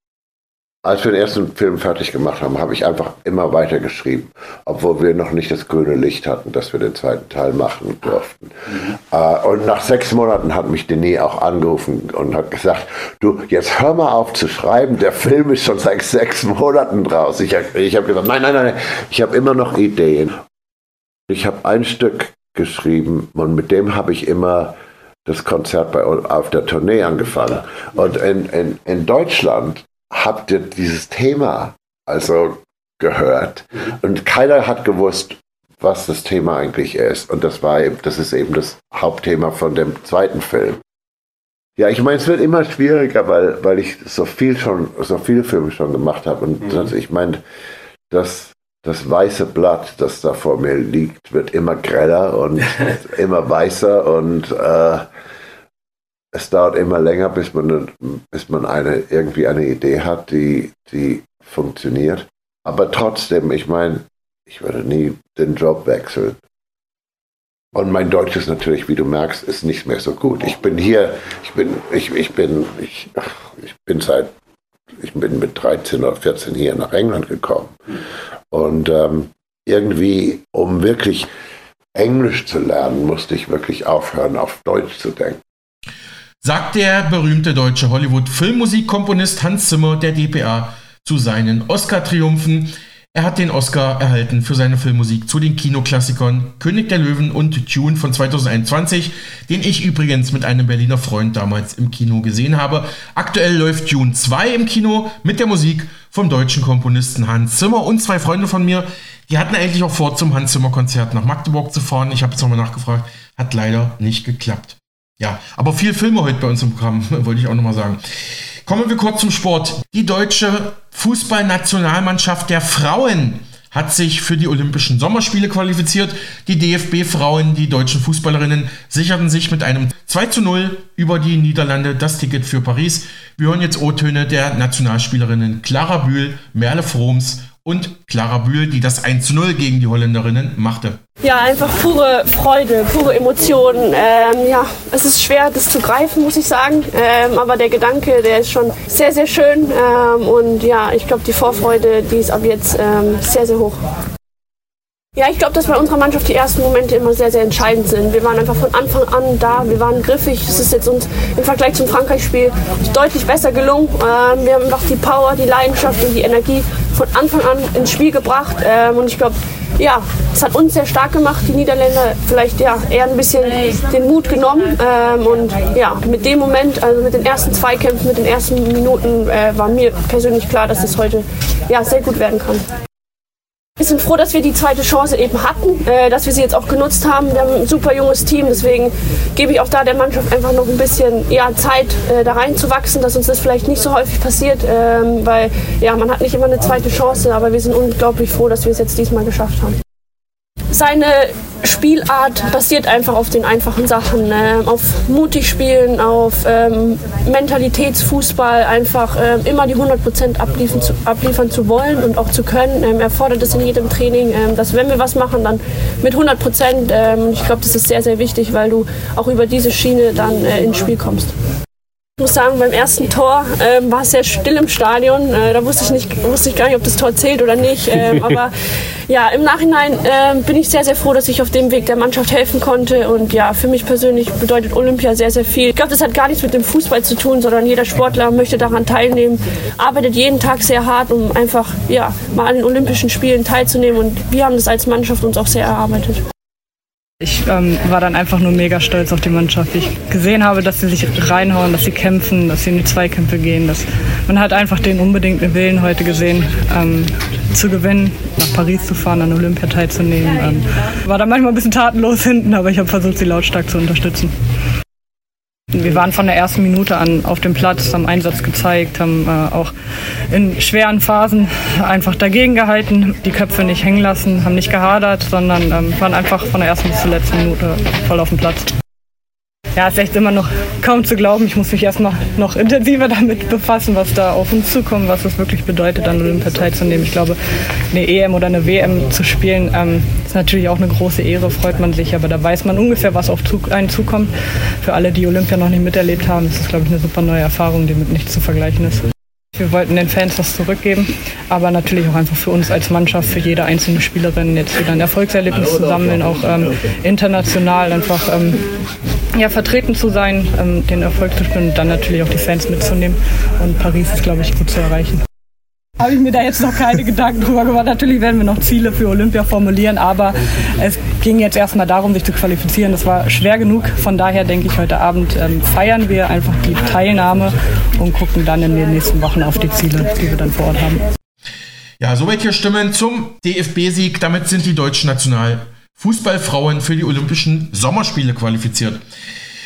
Als wir den ersten Film fertig gemacht haben, habe ich einfach immer weiter geschrieben, obwohl wir noch nicht das grüne Licht hatten, dass wir den zweiten Teil machen durften. Mhm. Äh, und nach sechs Monaten hat mich Denis auch angerufen und hat gesagt, du, jetzt hör mal auf zu schreiben, der Film ist schon seit sechs Monaten draus. Ich, ich habe gesagt, nein, nein, nein, ich habe immer noch Ideen. Ich habe ein Stück geschrieben und mit dem habe ich immer das Konzert bei, auf der Tournee angefangen. Und in, in, in Deutschland habt ihr dieses Thema also gehört und keiner hat gewusst, was das Thema eigentlich ist. Und das war eben, das ist eben das Hauptthema von dem zweiten Film. Ja, ich meine, es wird immer schwieriger, weil, weil ich so viel schon, so viele Filme schon gemacht habe. Und mhm. das, ich meine, das, das weiße Blatt, das da vor mir liegt, wird immer greller und immer weißer und äh, es dauert immer länger, bis man, bis man eine, irgendwie eine Idee hat, die, die funktioniert. Aber trotzdem, ich meine, ich würde nie den Job wechseln. Und mein Deutsch ist natürlich, wie du merkst, ist nicht mehr so gut. Ich bin hier, ich bin, ich, ich bin, ich, ich bin seit ich bin mit 13 oder 14 hier nach England gekommen. Und ähm, irgendwie, um wirklich Englisch zu lernen, musste ich wirklich aufhören, auf Deutsch zu denken. Sagt der berühmte deutsche Hollywood-Filmmusikkomponist Hans Zimmer der DPA zu seinen Oscar-Triumphen. Er hat den Oscar erhalten für seine Filmmusik zu den Kinoklassikern König der Löwen und Tune von 2021, den ich übrigens mit einem Berliner Freund damals im Kino gesehen habe. Aktuell läuft Tune 2 im Kino mit der Musik vom deutschen Komponisten Hans Zimmer und zwei Freunde von mir. Die hatten eigentlich auch vor, zum Hans Zimmer Konzert nach Magdeburg zu fahren. Ich habe jetzt nochmal nachgefragt, hat leider nicht geklappt. Ja, aber viel Filme heute bei uns im Programm, wollte ich auch nochmal sagen. Kommen wir kurz zum Sport. Die deutsche Fußballnationalmannschaft der Frauen hat sich für die Olympischen Sommerspiele qualifiziert. Die DFB-Frauen, die deutschen Fußballerinnen, sicherten sich mit einem 2 zu 0 über die Niederlande das Ticket für Paris. Wir hören jetzt O-Töne der Nationalspielerinnen Clara Bühl, Merle Froms und Clara Bühl, die das 1 zu 0 gegen die Holländerinnen machte. Ja, einfach pure Freude, pure Emotionen. Ähm, ja, es ist schwer, das zu greifen, muss ich sagen. Ähm, aber der Gedanke, der ist schon sehr, sehr schön. Ähm, und ja, ich glaube, die Vorfreude, die ist ab jetzt ähm, sehr, sehr hoch. Ja, ich glaube, dass bei unserer Mannschaft die ersten Momente immer sehr, sehr entscheidend sind. Wir waren einfach von Anfang an da, wir waren griffig. Es ist jetzt uns im Vergleich zum Frankreich-Spiel deutlich besser gelungen. Ähm, wir haben einfach die Power, die Leidenschaft und die Energie von Anfang an ins Spiel gebracht. Ähm, und ich glaube, ja, es hat uns sehr stark gemacht, die Niederländer vielleicht ja, eher ein bisschen den Mut genommen. Ähm, und ja, mit dem Moment, also mit den ersten Zweikämpfen, mit den ersten Minuten, äh, war mir persönlich klar, dass es heute ja, sehr gut werden kann. Wir sind froh, dass wir die zweite Chance eben hatten, äh, dass wir sie jetzt auch genutzt haben. Wir haben ein super junges Team, deswegen gebe ich auch da der Mannschaft einfach noch ein bisschen ja, Zeit, äh, da reinzuwachsen, dass uns das vielleicht nicht so häufig passiert, ähm, weil ja, man hat nicht immer eine zweite Chance, aber wir sind unglaublich froh, dass wir es jetzt diesmal geschafft haben. Seine Spielart basiert einfach auf den einfachen Sachen, äh, auf mutig spielen, auf ähm, Mentalitätsfußball, einfach äh, immer die 100% abliefern zu, abliefern zu wollen und auch zu können. Ähm, er fordert es in jedem Training, ähm, dass wenn wir was machen, dann mit 100%. Ähm, ich glaube, das ist sehr, sehr wichtig, weil du auch über diese Schiene dann äh, ins Spiel kommst. Ich muss sagen, beim ersten Tor ähm, war es sehr still im Stadion. Äh, da wusste ich, nicht, wusste ich gar nicht, ob das Tor zählt oder nicht. Ähm, aber ja, im Nachhinein äh, bin ich sehr, sehr froh, dass ich auf dem Weg der Mannschaft helfen konnte. Und ja, für mich persönlich bedeutet Olympia sehr, sehr viel. Ich glaube, das hat gar nichts mit dem Fußball zu tun, sondern jeder Sportler möchte daran teilnehmen, arbeitet jeden Tag sehr hart, um einfach ja, mal an den Olympischen Spielen teilzunehmen. Und wir haben das als Mannschaft uns auch sehr erarbeitet. Ich ähm, war dann einfach nur mega stolz auf die Mannschaft. Ich gesehen habe, dass sie sich reinhauen, dass sie kämpfen, dass sie in die Zweikämpfe gehen. Dass man hat einfach den unbedingten Willen heute gesehen, ähm, zu gewinnen, nach Paris zu fahren, an Olympia teilzunehmen. Ähm, war da manchmal ein bisschen tatenlos hinten, aber ich habe versucht, sie lautstark zu unterstützen. Wir waren von der ersten Minute an auf dem Platz, haben Einsatz gezeigt, haben äh, auch in schweren Phasen einfach dagegen gehalten, die Köpfe nicht hängen lassen, haben nicht gehadert, sondern ähm, waren einfach von der ersten bis zur letzten Minute voll auf dem Platz ja, ist echt immer noch kaum zu glauben. Ich muss mich erstmal noch intensiver damit befassen, was da auf uns zukommt, was es wirklich bedeutet, an Olympia teilzunehmen. Ich glaube, eine EM oder eine WM zu spielen, ähm, ist natürlich auch eine große Ehre, freut man sich, aber da weiß man ungefähr, was auf einen zukommt. Für alle, die Olympia noch nicht miterlebt haben, ist das, glaube ich, eine super neue Erfahrung, die mit nichts zu vergleichen ist. Wir wollten den Fans was zurückgeben, aber natürlich auch einfach für uns als Mannschaft, für jede einzelne Spielerin jetzt wieder ein Erfolgserlebnis zu sammeln, auch ähm, international einfach ähm, ja, vertreten zu sein, ähm, den Erfolg zu spielen und dann natürlich auch die Fans mitzunehmen. Und Paris ist, glaube ich, gut zu erreichen. Habe ich mir da jetzt noch keine Gedanken drüber gemacht. Natürlich werden wir noch Ziele für Olympia formulieren, aber es ging jetzt erstmal darum, sich zu qualifizieren. Das war schwer genug. Von daher denke ich, heute Abend ähm, feiern wir einfach die Teilnahme und gucken dann in den nächsten Wochen auf die Ziele, die wir dann vor Ort haben. Ja, soweit hier Stimmen zum DFB-Sieg. Damit sind die deutschen Nationalfußballfrauen für die Olympischen Sommerspiele qualifiziert.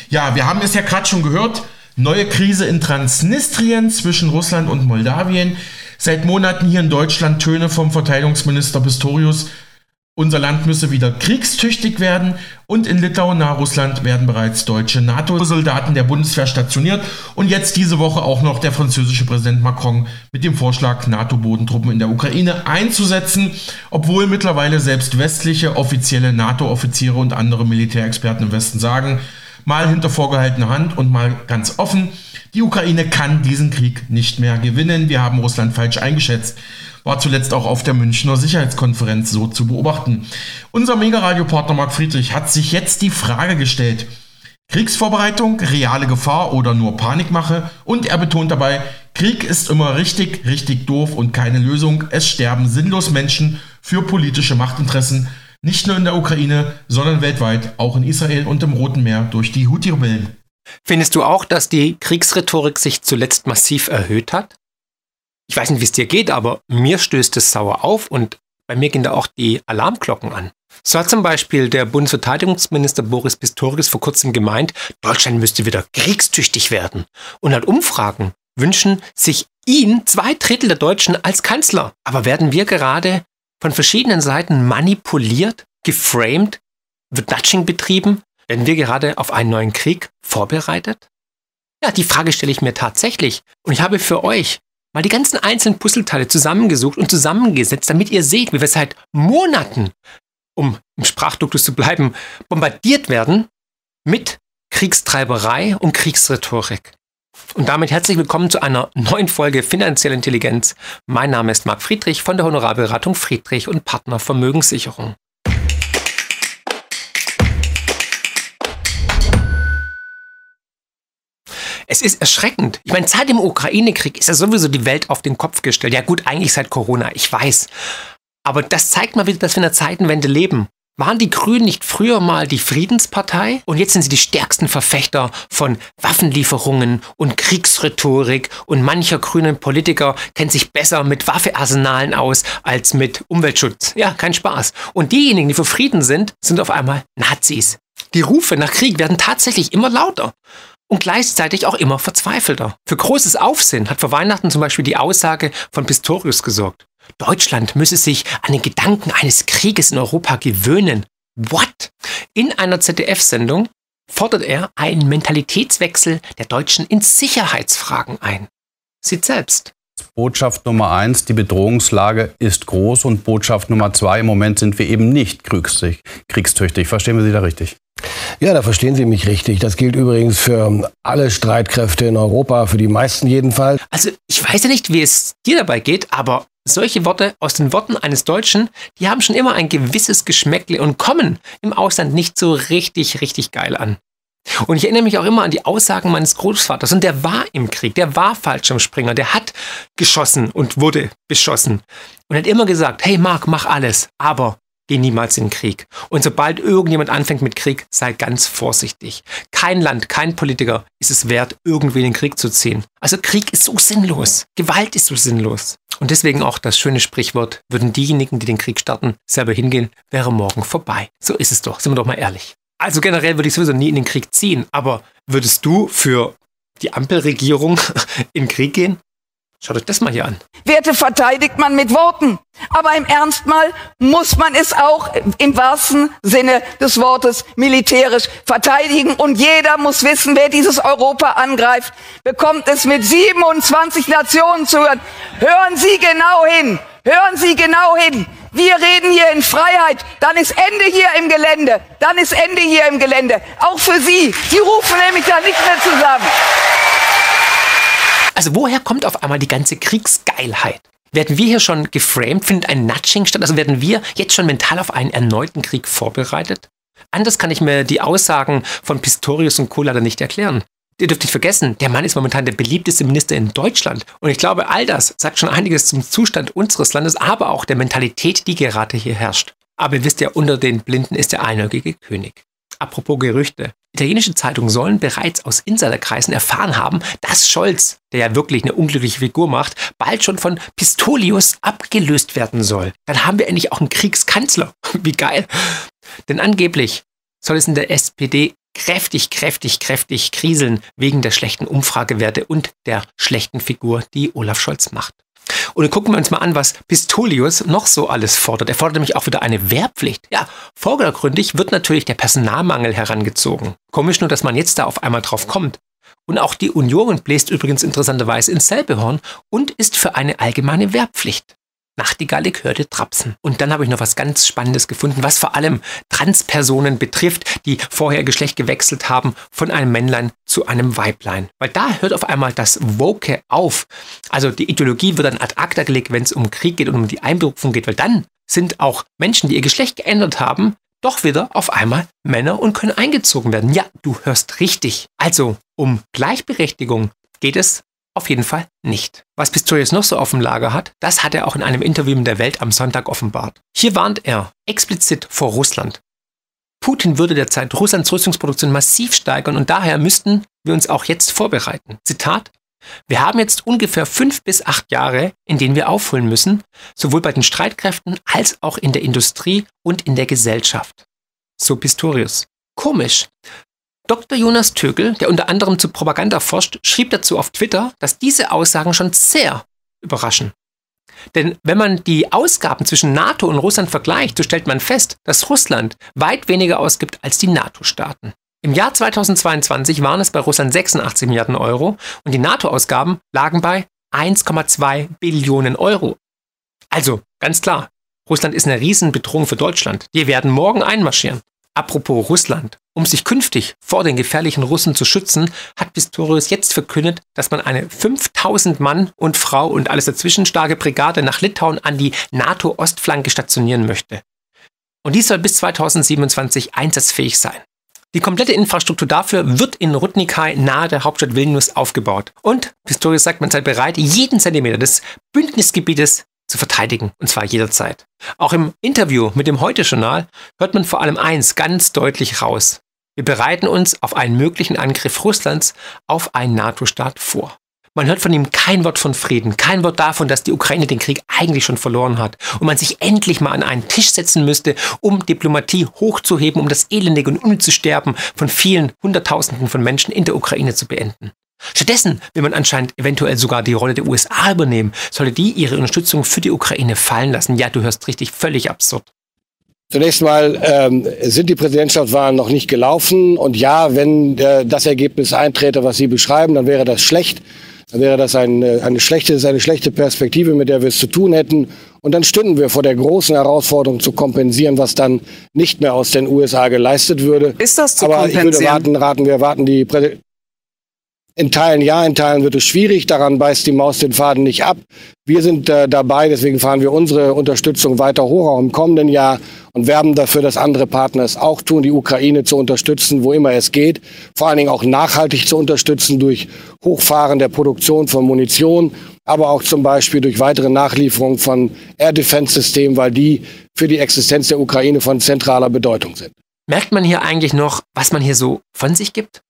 Ja, wir haben es ja gerade schon gehört. Neue Krise in Transnistrien zwischen Russland und Moldawien. Seit Monaten hier in Deutschland Töne vom Verteidigungsminister Pistorius. Unser Land müsse wieder kriegstüchtig werden und in Litauen nahe Russland werden bereits deutsche NATO-Soldaten der Bundeswehr stationiert und jetzt diese Woche auch noch der französische Präsident Macron mit dem Vorschlag, NATO-Bodentruppen in der Ukraine einzusetzen, obwohl mittlerweile selbst westliche offizielle NATO-Offiziere und andere Militärexperten im Westen sagen, mal hinter vorgehaltener Hand und mal ganz offen, Die Ukraine kann diesen Krieg nicht mehr gewinnen. Wir haben Russland falsch eingeschätzt. War zuletzt auch auf der Münchner Sicherheitskonferenz so zu beobachten. Unser Mega-Radio-Partner Marc Friedrich hat sich jetzt die Frage gestellt, Kriegsvorbereitung, reale Gefahr oder nur Panikmache? Und er betont dabei, Krieg ist immer richtig, richtig doof und keine Lösung. Es sterben sinnlos Menschen für politische Machtinteressen, nicht nur in der Ukraine, sondern weltweit, auch in Israel und im Roten Meer durch die Houthi-Rebellen. Findest du auch, dass die Kriegsrhetorik sich zuletzt massiv erhöht hat? Ich weiß nicht, wie es dir geht, aber mir stößt es sauer auf und bei mir gehen da auch die Alarmglocken an. So hat zum Beispiel der Bundesverteidigungsminister Boris Pistorius vor kurzem gemeint, Deutschland müsste wieder kriegstüchtig werden. Und laut Umfragen wünschen sich ihn zwei Drittel der Deutschen als Kanzler. Aber werden wir gerade von verschiedenen Seiten manipuliert, geframed, wird Nudging betrieben? Werden wir gerade auf einen neuen Krieg vorbereitet? Ja, die Frage stelle ich mir tatsächlich. Und ich habe für euch mal die ganzen einzelnen Puzzleteile zusammengesucht und zusammengesetzt, damit ihr seht, wie wir seit Monaten um im Sprachduktus zu bleiben, bombardiert werden mit Kriegstreiberei und Kriegsrhetorik. Und damit herzlich willkommen zu einer neuen Folge Finanzielle Intelligenz. Mein Name ist Marc Friedrich von der Honorarberatung Friedrich und Partner Vermögenssicherung. Es ist erschreckend. Ich meine, seit dem Ukraine-Krieg ist ja sowieso die Welt auf den Kopf gestellt. Ja gut, eigentlich seit Corona, ich weiß. Aber das zeigt mal wieder, dass wir in der Zeitenwende leben. Waren die Grünen nicht früher mal die Friedenspartei? Und jetzt sind sie die stärksten Verfechter von Waffenlieferungen und Kriegsrhetorik und mancher grünen Politiker kennt sich besser mit Waffearsenalen aus als mit Umweltschutz. Ja, kein Spaß. Und diejenigen, die für Frieden sind, sind auf einmal Nazis. Die Rufe nach Krieg werden tatsächlich immer lauter und gleichzeitig auch immer verzweifelter. Für großes Aufsehen hat vor Weihnachten zum Beispiel die Aussage von Pistorius gesorgt. Deutschland müsse sich an den Gedanken eines Krieges in Europa gewöhnen. What? In einer ZDF-Sendung fordert er einen Mentalitätswechsel der Deutschen in Sicherheitsfragen ein. Sieht selbst. Botschaft Nummer eins, die Bedrohungslage ist groß und Botschaft Nummer zwei, im Moment sind wir eben nicht kriegstüchtig. Verstehen wir Sie da richtig? Ja, da verstehen Sie mich richtig. Das gilt übrigens für alle Streitkräfte in Europa, für die meisten jedenfalls. Also ich weiß ja nicht, wie es dir dabei geht, aber solche Worte aus den Worten eines Deutschen, die haben schon immer ein gewisses Geschmäckle und kommen im Ausland nicht so richtig, richtig geil an. Und ich erinnere mich auch immer an die Aussagen meines Großvaters. Und der war im Krieg, der war Fallschirmspringer, der hat geschossen und wurde beschossen. Und hat immer gesagt, hey Marc, mach alles, aber geh niemals in den Krieg. Und sobald irgendjemand anfängt mit Krieg, sei ganz vorsichtig. Kein Land, kein Politiker ist es wert, irgendwie in den Krieg zu ziehen. Also Krieg ist so sinnlos. Gewalt ist so sinnlos. Und deswegen auch das schöne Sprichwort, würden diejenigen, die den Krieg starten, selber hingehen, wäre morgen vorbei. So ist es doch, sind wir doch mal ehrlich. Also generell würde ich sowieso nie in den Krieg ziehen, aber würdest du für die Ampelregierung in den Krieg gehen? Schaut euch das mal hier an. Werte verteidigt man mit Worten. Aber im Ernst mal muss man es auch im wahrsten Sinne des Wortes militärisch verteidigen. Und jeder muss wissen, wer dieses Europa angreift, bekommt es mit 27 Nationen zu hören. Hören Sie genau hin. Hören Sie genau hin. Wir reden hier in Freiheit. Dann ist Ende hier im Gelände. Dann ist Ende hier im Gelände. Auch für Sie. Sie rufen nämlich da nicht mehr zusammen. Also woher kommt auf einmal die ganze Kriegsgeilheit? Werden wir hier schon geframed? Findet ein Nudging statt? Also werden wir jetzt schon mental auf einen erneuten Krieg vorbereitet? Anders kann ich mir die Aussagen von Pistorius und Co. leider nicht erklären. Ihr dürft nicht vergessen, der Mann ist momentan der beliebteste Minister in Deutschland. Und ich glaube, all das sagt schon einiges zum Zustand unseres Landes, aber auch der Mentalität, die gerade hier herrscht. Aber ihr wisst ja, unter den Blinden ist der einäugige König. Apropos Gerüchte. Italienische Zeitungen sollen bereits aus Insiderkreisen erfahren haben, dass Scholz, der ja wirklich eine unglückliche Figur macht, bald schon von Pistolius abgelöst werden soll. Dann haben wir endlich auch einen Kriegskanzler. Wie geil. Denn angeblich soll es in der SPD kräftig, kräftig, kräftig kriseln wegen der schlechten Umfragewerte und der schlechten Figur, die Olaf Scholz macht. Und dann gucken wir uns mal an, was Pistolius noch so alles fordert. Er fordert nämlich auch wieder eine Wehrpflicht. Ja, vordergründig wird natürlich der Personalmangel herangezogen. Komisch nur, dass man jetzt da auf einmal drauf kommt. Und auch die Union bläst übrigens interessanterweise ins selbe Horn und ist für eine allgemeine Wehrpflicht. Nachtigallig hörte Trapsen. Und dann habe ich noch was ganz Spannendes gefunden, was vor allem Transpersonen betrifft, die vorher Geschlecht gewechselt haben von einem Männlein zu einem Weiblein. Weil da hört auf einmal das Woke auf. Also die Ideologie wird dann ad acta gelegt, wenn es um Krieg geht und um die Einberufung geht, weil dann sind auch Menschen, die ihr Geschlecht geändert haben, doch wieder auf einmal Männer und können eingezogen werden. Ja, du hörst richtig. Also um Gleichberechtigung geht es auf jeden Fall nicht. Was Pistorius noch so auf dem Lager hat, das hat er auch in einem Interview mit der Welt am Sonntag offenbart. Hier warnt er explizit vor Russland. Putin würde derzeit Russlands Rüstungsproduktion massiv steigern und daher müssten wir uns auch jetzt vorbereiten. Zitat, wir haben jetzt ungefähr fünf bis acht Jahre, in denen wir aufholen müssen, sowohl bei den Streitkräften als auch in der Industrie und in der Gesellschaft. So Pistorius. Komisch. Dr. Jonas Tögel, der unter anderem zu Propaganda forscht, schrieb dazu auf Twitter, dass diese Aussagen schon sehr überraschen. Denn wenn man die Ausgaben zwischen NATO und Russland vergleicht, so stellt man fest, dass Russland weit weniger ausgibt als die NATO-Staaten. Im Jahr 2022 waren es bei Russland 86 Milliarden Euro und die NATO-Ausgaben lagen bei 1,2 Billionen Euro. Also, ganz klar, Russland ist eine Riesenbedrohung für Deutschland. Die werden morgen einmarschieren. Apropos Russland. Um sich künftig vor den gefährlichen Russen zu schützen, hat Pistorius jetzt verkündet, dass man eine 5000 Mann und Frau und alles dazwischen starke Brigade nach Litauen an die NATO-Ostflanke stationieren möchte. Und dies soll bis 2027 einsatzfähig sein. Die komplette Infrastruktur dafür wird in Rudnikai nahe der Hauptstadt Vilnius aufgebaut. Und Pistorius sagt, man sei bereit, jeden Zentimeter des Bündnisgebietes zu verteidigen, und zwar jederzeit. Auch im Interview mit dem Heute-Journal hört man vor allem eins ganz deutlich raus. Wir bereiten uns auf einen möglichen Angriff Russlands auf einen NATO-Staat vor. Man hört von ihm kein Wort von Frieden, kein Wort davon, dass die Ukraine den Krieg eigentlich schon verloren hat und man sich endlich mal an einen Tisch setzen müsste, um Diplomatie hochzuheben, um das elendige und unnütze Sterben von vielen Hunderttausenden von Menschen in der Ukraine zu beenden. Stattdessen will man anscheinend eventuell sogar die Rolle der USA übernehmen, sollte die ihre Unterstützung für die Ukraine fallen lassen. Ja, du hörst richtig, völlig absurd. Zunächst mal ähm, sind die Präsidentschaftswahlen noch nicht gelaufen. Und ja, wenn äh, das Ergebnis eintrete, was Sie beschreiben, dann wäre das schlecht. Dann wäre das ein, äh, eine, schlechte, eine schlechte Perspektive, mit der wir es zu tun hätten. Und dann stünden wir vor der großen Herausforderung zu kompensieren, was dann nicht mehr aus den USA geleistet würde. Ist das zu Aber kompensieren? ich würde warten, raten, wir warten die Prä in Teilen ja, in Teilen wird es schwierig. Daran beißt die Maus den Faden nicht ab. Wir sind äh, dabei, deswegen fahren wir unsere Unterstützung weiter hoch, auch im kommenden Jahr und werben dafür, dass andere Partner es auch tun, die Ukraine zu unterstützen, wo immer es geht. Vor allen Dingen auch nachhaltig zu unterstützen durch Hochfahren der Produktion von Munition, aber auch zum Beispiel durch weitere Nachlieferung von Air Defense Systemen, weil die für die Existenz der Ukraine von zentraler Bedeutung sind. Merkt man hier eigentlich noch, was man hier so von sich gibt?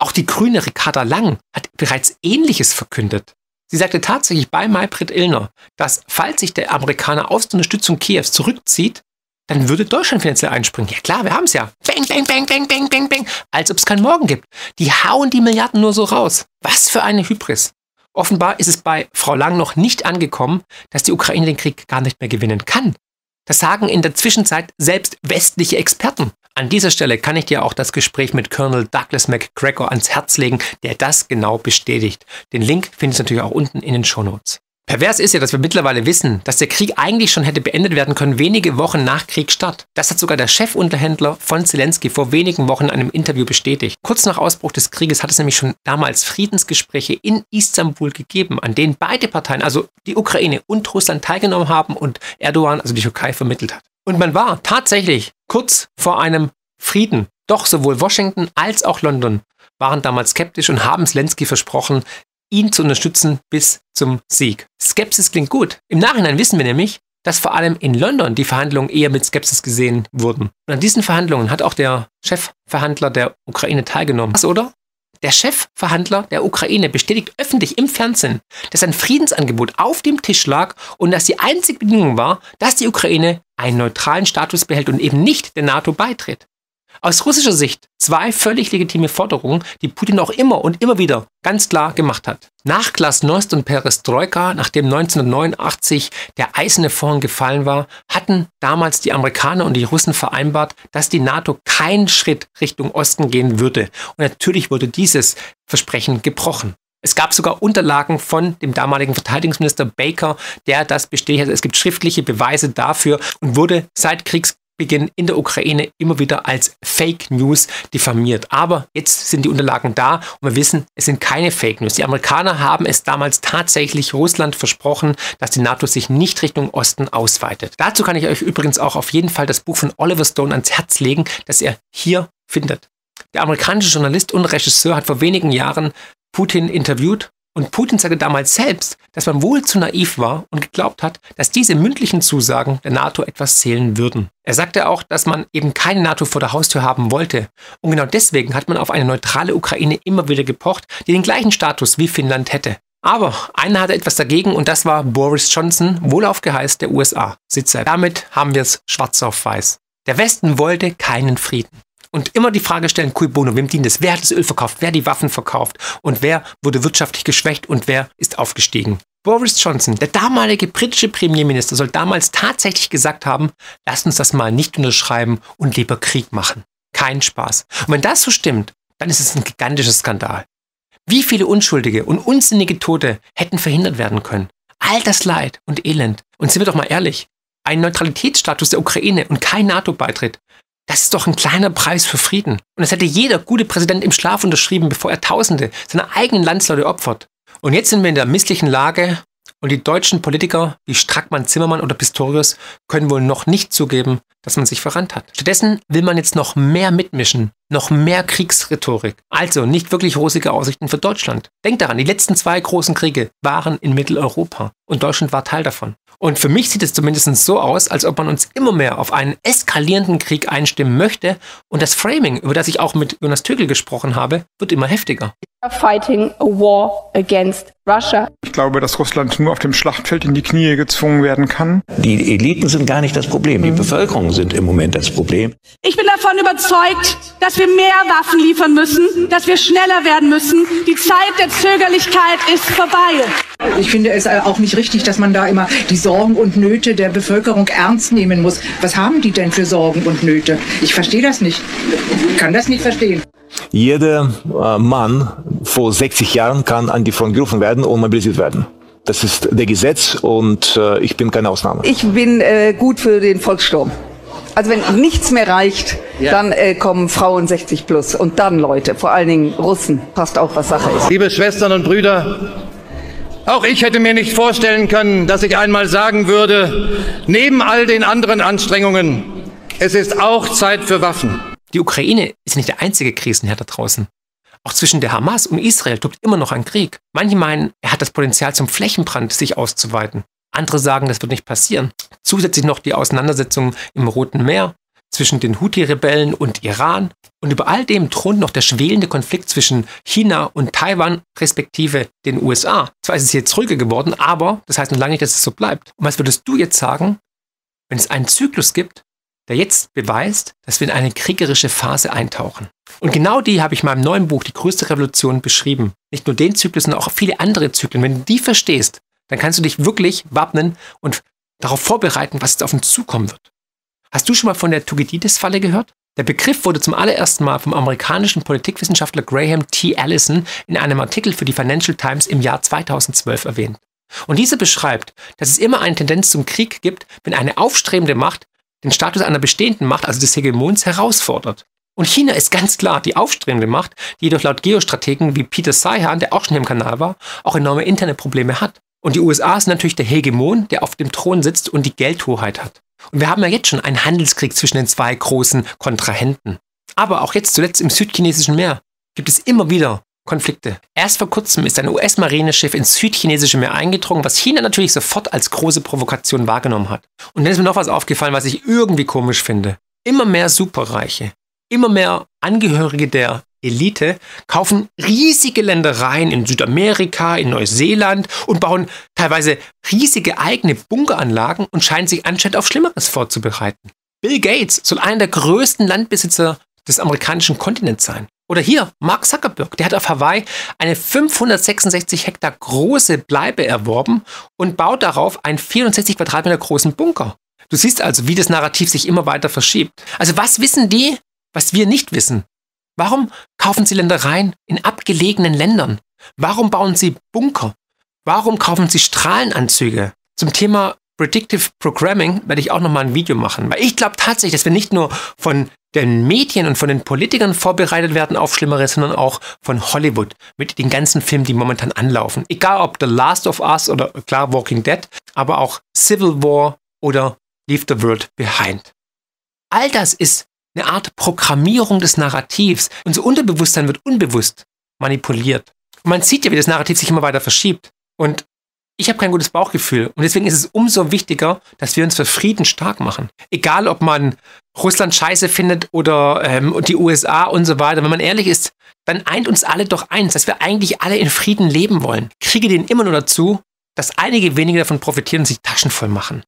Auch die grüne Ricarda Lang hat bereits Ähnliches verkündet. Sie sagte tatsächlich bei Maybrit Illner, dass falls sich der Amerikaner aus der Unterstützung Kiews zurückzieht, dann würde Deutschland finanziell einspringen. Ja klar, wir haben es ja. Bang, bang, bang, bang, bang, bang, bang. Als ob es keinen Morgen gibt. Die hauen die Milliarden nur so raus. Was für eine Hybris. Offenbar ist es bei Frau Lang noch nicht angekommen, dass die Ukraine den Krieg gar nicht mehr gewinnen kann. Das sagen in der Zwischenzeit selbst westliche Experten. An dieser Stelle kann ich dir auch das Gespräch mit Colonel Douglas McGregor ans Herz legen, der das genau bestätigt. Den Link findest du natürlich auch unten in den Shownotes. Pervers ist ja, dass wir mittlerweile wissen, dass der Krieg eigentlich schon hätte beendet werden können, wenige Wochen nach Kriegsstart. Das hat sogar der Chefunterhändler von Zelensky vor wenigen Wochen in einem Interview bestätigt. Kurz nach Ausbruch des Krieges hat es nämlich schon damals Friedensgespräche in Istanbul gegeben, an denen beide Parteien, also die Ukraine und Russland, teilgenommen haben und Erdogan, also die Türkei, vermittelt hat. Und man war tatsächlich kurz vor einem Frieden. Doch sowohl Washington als auch London waren damals skeptisch und haben Zelensky versprochen, ihn zu unterstützen bis zum Sieg. Skepsis klingt gut. Im Nachhinein wissen wir nämlich, dass vor allem in London die Verhandlungen eher mit Skepsis gesehen wurden. Und an diesen Verhandlungen hat auch der Chefverhandler der Ukraine teilgenommen. Was, oder? Der Chefverhandler der Ukraine bestätigt öffentlich im Fernsehen, dass ein Friedensangebot auf dem Tisch lag und dass die einzige Bedingung war, dass die Ukraine einen neutralen Status behält und eben nicht der NATO beitritt. Aus russischer Sicht zwei völlig legitime Forderungen, die Putin auch immer und immer wieder ganz klar gemacht hat. Nach Glasnost und Perestroika, nachdem 1989 der eiserne Vorhang gefallen war, hatten damals die Amerikaner und die Russen vereinbart, dass die NATO keinen Schritt Richtung Osten gehen würde. Und natürlich wurde dieses Versprechen gebrochen. Es gab sogar Unterlagen von dem damaligen Verteidigungsminister Baker, der das bestätigt hat. Es gibt schriftliche Beweise dafür und wurde seit Kriegsbeginn in der Ukraine immer wieder als Fake News diffamiert. Aber jetzt sind die Unterlagen da und wir wissen, es sind keine Fake News. Die Amerikaner haben es damals tatsächlich Russland versprochen, dass die NATO sich nicht Richtung Osten ausweitet. Dazu kann ich euch übrigens auch auf jeden Fall das Buch von Oliver Stone ans Herz legen, das er hier findet. Der amerikanische Journalist und Regisseur hat vor wenigen Jahren Putin interviewt und Putin sagte damals selbst, dass man wohl zu naiv war und geglaubt hat, dass diese mündlichen Zusagen der NATO etwas zählen würden. Er sagte auch, dass man eben keine NATO vor der Haustür haben wollte. Und genau deswegen hat man auf eine neutrale Ukraine immer wieder gepocht, die den gleichen Status wie Finnland hätte. Aber einer hatte etwas dagegen und das war Boris Johnson, wohlauf geheiß der USA. Sitzer. Damit haben wir es schwarz auf weiß. Der Westen wollte keinen Frieden und immer die Frage stellen, cui bono, wem dient es? Wer hat das Öl verkauft? Wer die Waffen verkauft? Und wer wurde wirtschaftlich geschwächt und wer ist aufgestiegen? Boris Johnson, der damalige britische Premierminister, soll damals tatsächlich gesagt haben, lasst uns das mal nicht unterschreiben und lieber Krieg machen. Kein Spaß. Und wenn das so stimmt, dann ist es ein gigantischer Skandal. Wie viele unschuldige und unsinnige Tote hätten verhindert werden können? All das Leid und Elend. Und sind wir doch mal ehrlich, ein Neutralitätsstatus der Ukraine und kein NATO-Beitritt das ist doch ein kleiner Preis für Frieden. Und das hätte jeder gute Präsident im Schlaf unterschrieben, bevor er Tausende seiner eigenen Landsleute opfert. Und jetzt sind wir in der misslichen Lage und die deutschen Politiker wie Strackmann, Zimmermann oder Pistorius können wohl noch nicht zugeben, dass man sich verrannt hat. Stattdessen will man jetzt noch mehr mitmischen, noch mehr Kriegsrhetorik. Also nicht wirklich rosige Aussichten für Deutschland. Denkt daran, die letzten zwei großen Kriege waren in Mitteleuropa und Deutschland war Teil davon. Und für mich sieht es zumindest so aus, als ob man uns immer mehr auf einen eskalierenden Krieg einstimmen möchte. Und das Framing, über das ich auch mit Jonas Tögel gesprochen habe, wird immer heftiger. Fighting a war against Russia. Ich glaube, dass Russland nur auf dem Schlachtfeld in die Knie gezwungen werden kann. Die Eliten sind gar nicht das Problem, die Bevölkerung sind im Moment das Problem. Ich bin davon überzeugt, dass wir mehr Waffen liefern müssen, dass wir schneller werden müssen. Die Zeit der Zögerlichkeit ist vorbei. Ich finde es auch nicht richtig, dass man da immer die Sorgen und Nöte der Bevölkerung ernst nehmen muss. Was haben die denn für Sorgen und Nöte? Ich verstehe das nicht. Ich kann das nicht verstehen. Jeder äh, Mann vor 60 Jahren kann an die Front gerufen werden und mobilisiert werden. Das ist der Gesetz und äh, ich bin keine Ausnahme. Ich bin äh, gut für den Volkssturm. Also wenn nichts mehr reicht, ja. dann äh, kommen Frauen 60 plus und dann Leute, vor allen Dingen Russen, passt auch was Sache ist. Liebe Schwestern und Brüder, auch ich hätte mir nicht vorstellen können, dass ich einmal sagen würde, neben all den anderen Anstrengungen, es ist auch Zeit für Waffen. Die Ukraine ist nicht der einzige Krisenherd da draußen. Auch zwischen der Hamas und Israel tobt immer noch ein Krieg. Manche meinen, er hat das Potenzial zum Flächenbrand, sich auszuweiten. Andere sagen, das wird nicht passieren. Zusätzlich noch die Auseinandersetzungen im Roten Meer zwischen den Houthi-Rebellen und Iran. Und über all dem thront noch der schwelende Konflikt zwischen China und Taiwan, respektive den USA. Zwar ist es jetzt ruhiger geworden, aber das heißt noch lange nicht, dass es so bleibt. Und was würdest du jetzt sagen, wenn es einen Zyklus gibt, der jetzt beweist, dass wir in eine kriegerische Phase eintauchen. Und genau die habe ich in meinem neuen Buch, Die größte Revolution, beschrieben. Nicht nur den Zyklus, sondern auch viele andere Zyklen. Wenn du die verstehst, dann kannst du dich wirklich wappnen und darauf vorbereiten, was jetzt auf uns zukommen wird. Hast du schon mal von der Thukydides-Falle gehört? Der Begriff wurde zum allerersten Mal vom amerikanischen Politikwissenschaftler Graham T. Allison in einem Artikel für die Financial Times im Jahr 2012 erwähnt. Und dieser beschreibt, dass es immer eine Tendenz zum Krieg gibt, wenn eine aufstrebende Macht den Status einer bestehenden Macht, also des Hegemons, herausfordert. Und China ist ganz klar die aufstrebende Macht, die jedoch laut Geostrategen wie Peter Seihan, der auch schon im Kanal war, auch enorme interne Probleme hat. Und die USA sind natürlich der Hegemon, der auf dem Thron sitzt und die Geldhoheit hat. Und wir haben ja jetzt schon einen Handelskrieg zwischen den zwei großen Kontrahenten. Aber auch jetzt zuletzt im südchinesischen Meer gibt es immer wieder Konflikte. Erst vor kurzem ist ein US-Marineschiff ins südchinesische Meer eingedrungen, was China natürlich sofort als große Provokation wahrgenommen hat. Und dann ist mir noch was aufgefallen, was ich irgendwie komisch finde. Immer mehr Superreiche, immer mehr Angehörige der Elite kaufen riesige Ländereien in Südamerika, in Neuseeland und bauen teilweise riesige eigene Bunkeranlagen und scheinen sich anscheinend auf Schlimmeres vorzubereiten. Bill Gates soll einer der größten Landbesitzer des amerikanischen Kontinents sein. Oder hier, Mark Zuckerberg, der hat auf Hawaii eine 566 Hektar große Bleibe erworben und baut darauf einen 64 Quadratmeter großen Bunker. Du siehst also, wie das Narrativ sich immer weiter verschiebt. Also was wissen die, was wir nicht wissen? Warum kaufen sie Ländereien in abgelegenen Ländern? Warum bauen sie Bunker? Warum kaufen sie Strahlenanzüge? Zum Thema Predictive Programming werde ich auch nochmal ein Video machen, weil ich glaube tatsächlich, dass wir nicht nur von den Medien und von den Politikern vorbereitet werden auf Schlimmeres, sondern auch von Hollywood mit den ganzen Filmen, die momentan anlaufen. Egal ob The Last of Us oder klar Walking Dead, aber auch Civil War oder Leave the World Behind. All das ist eine Art Programmierung des Narrativs. Unser Unterbewusstsein wird unbewusst manipuliert. Und man sieht ja, wie das Narrativ sich immer weiter verschiebt. Und ich habe kein gutes Bauchgefühl. Und deswegen ist es umso wichtiger, dass wir uns für Frieden stark machen. Egal, ob man Russland scheiße findet oder ähm, die USA und so weiter. Wenn man ehrlich ist, dann eint uns alle doch eins, dass wir eigentlich alle in Frieden leben wollen. Kriege den immer nur dazu, dass einige wenige davon profitieren und sich Taschen voll machen.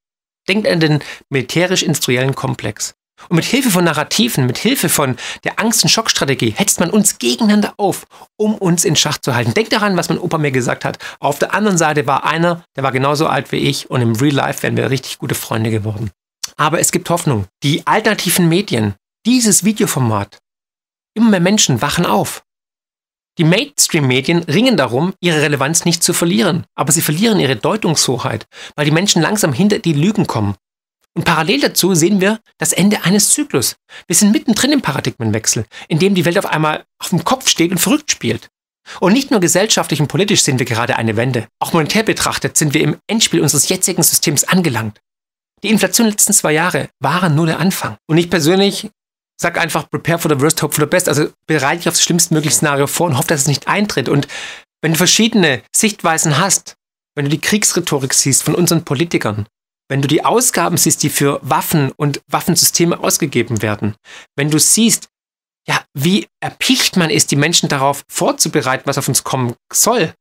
Denkt an den militärisch-industriellen Komplex. Und mit Hilfe von Narrativen, mit Hilfe von der Angst- und Schockstrategie hetzt man uns gegeneinander auf, um uns in Schach zu halten. Denkt daran, was mein Opa mir gesagt hat. Auf der anderen Seite war einer, der war genauso alt wie ich und im Real Life wären wir richtig gute Freunde geworden. Aber es gibt Hoffnung. Die alternativen Medien, dieses Videoformat, immer mehr Menschen wachen auf. Die Mainstream-Medien ringen darum, ihre Relevanz nicht zu verlieren, aber sie verlieren ihre Deutungshoheit, weil die Menschen langsam hinter die Lügen kommen und parallel dazu sehen wir das Ende eines Zyklus. Wir sind mittendrin im Paradigmenwechsel, in dem die Welt auf einmal auf dem Kopf steht und verrückt spielt. Und nicht nur gesellschaftlich und politisch sehen wir gerade eine Wende. Auch monetär betrachtet sind wir im Endspiel unseres jetzigen Systems angelangt. Die Inflation der letzten zwei Jahre waren nur der Anfang. Und ich persönlich sage einfach, prepare for the worst, hope for the best. Also bereite dich auf das schlimmstmögliche Szenario vor und hoffe, dass es nicht eintritt. Und wenn du verschiedene Sichtweisen hast, wenn du die Kriegsrhetorik siehst von unseren Politikern, wenn du die Ausgaben siehst, die für Waffen und Waffensysteme ausgegeben werden, wenn du siehst, ja, wie erpicht man ist, die Menschen darauf vorzubereiten, was auf uns kommen soll.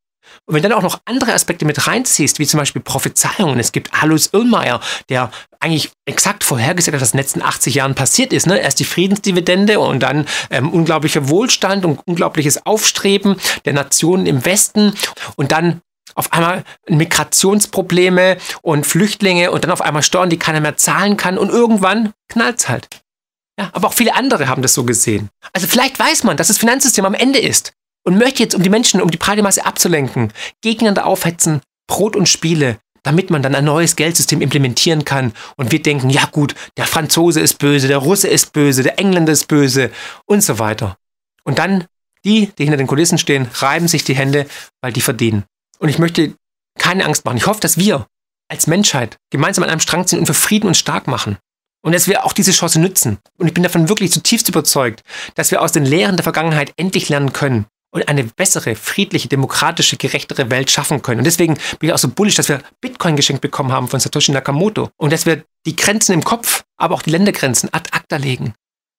Und wenn dann auch noch andere Aspekte mit reinziehst, wie zum Beispiel Prophezeiungen, es gibt Alois Irlmeier, der eigentlich exakt vorhergesagt hat, was in den letzten 80 Jahren passiert ist. Ne? Erst die Friedensdividende und dann ähm, unglaublicher Wohlstand und unglaubliches Aufstreben der Nationen im Westen und dann auf einmal Migrationsprobleme und Flüchtlinge und dann auf einmal Steuern, die keiner mehr zahlen kann und irgendwann knallt's halt. Ja, aber auch viele andere haben das so gesehen. Also vielleicht weiß man, dass das Finanzsystem am Ende ist und möchte jetzt, um die Menschen, um die breite Masse abzulenken, gegeneinander aufhetzen, Brot und Spiele, damit man dann ein neues Geldsystem implementieren kann. Und wir denken, ja gut, der Franzose ist böse, der Russe ist böse, der Engländer ist böse und so weiter. Und dann die, die hinter den Kulissen stehen, reiben sich die Hände, weil die verdienen. Und ich möchte keine Angst machen. Ich hoffe, dass wir als Menschheit gemeinsam an einem Strang ziehen und für Frieden uns stark machen. Und dass wir auch diese Chance nützen. Und ich bin davon wirklich zutiefst überzeugt, dass wir aus den Lehren der Vergangenheit endlich lernen können und eine bessere, friedliche, demokratische, gerechtere Welt schaffen können. Und deswegen bin ich auch so bullisch, dass wir Bitcoin geschenkt bekommen haben von Satoshi Nakamoto. Und dass wir die Grenzen im Kopf, aber auch die Ländergrenzen ad acta legen.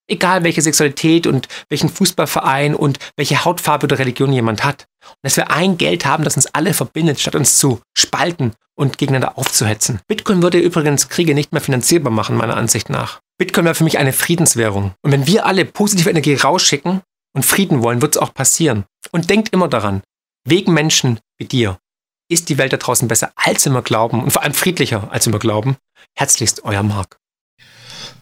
Egal welche Sexualität und welchen Fußballverein und welche Hautfarbe oder Religion jemand hat. Und dass wir ein Geld haben, das uns alle verbindet, statt uns zu spalten und gegeneinander aufzuhetzen. Bitcoin würde übrigens Kriege nicht mehr finanzierbar machen, meiner Ansicht nach. Bitcoin wäre für mich eine Friedenswährung. Und wenn wir alle positive Energie rausschicken und Frieden wollen, wird es auch passieren. Und denkt immer daran, wegen Menschen wie dir ist die Welt da draußen besser, als wir glauben und vor allem friedlicher, als wir glauben. Herzlichst, euer Marc.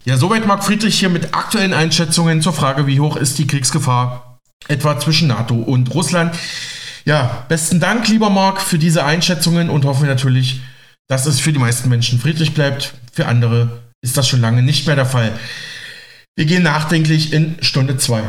Ja, soweit Marc Friedrich hier mit aktuellen Einschätzungen zur Frage, wie hoch ist die Kriegsgefahr etwa zwischen NATO und Russland. Ja, besten Dank, lieber Marc, für diese Einschätzungen und hoffen natürlich, dass es für die meisten Menschen friedlich bleibt. Für andere ist das schon lange nicht mehr der Fall. Wir gehen nachdenklich in Stunde 2.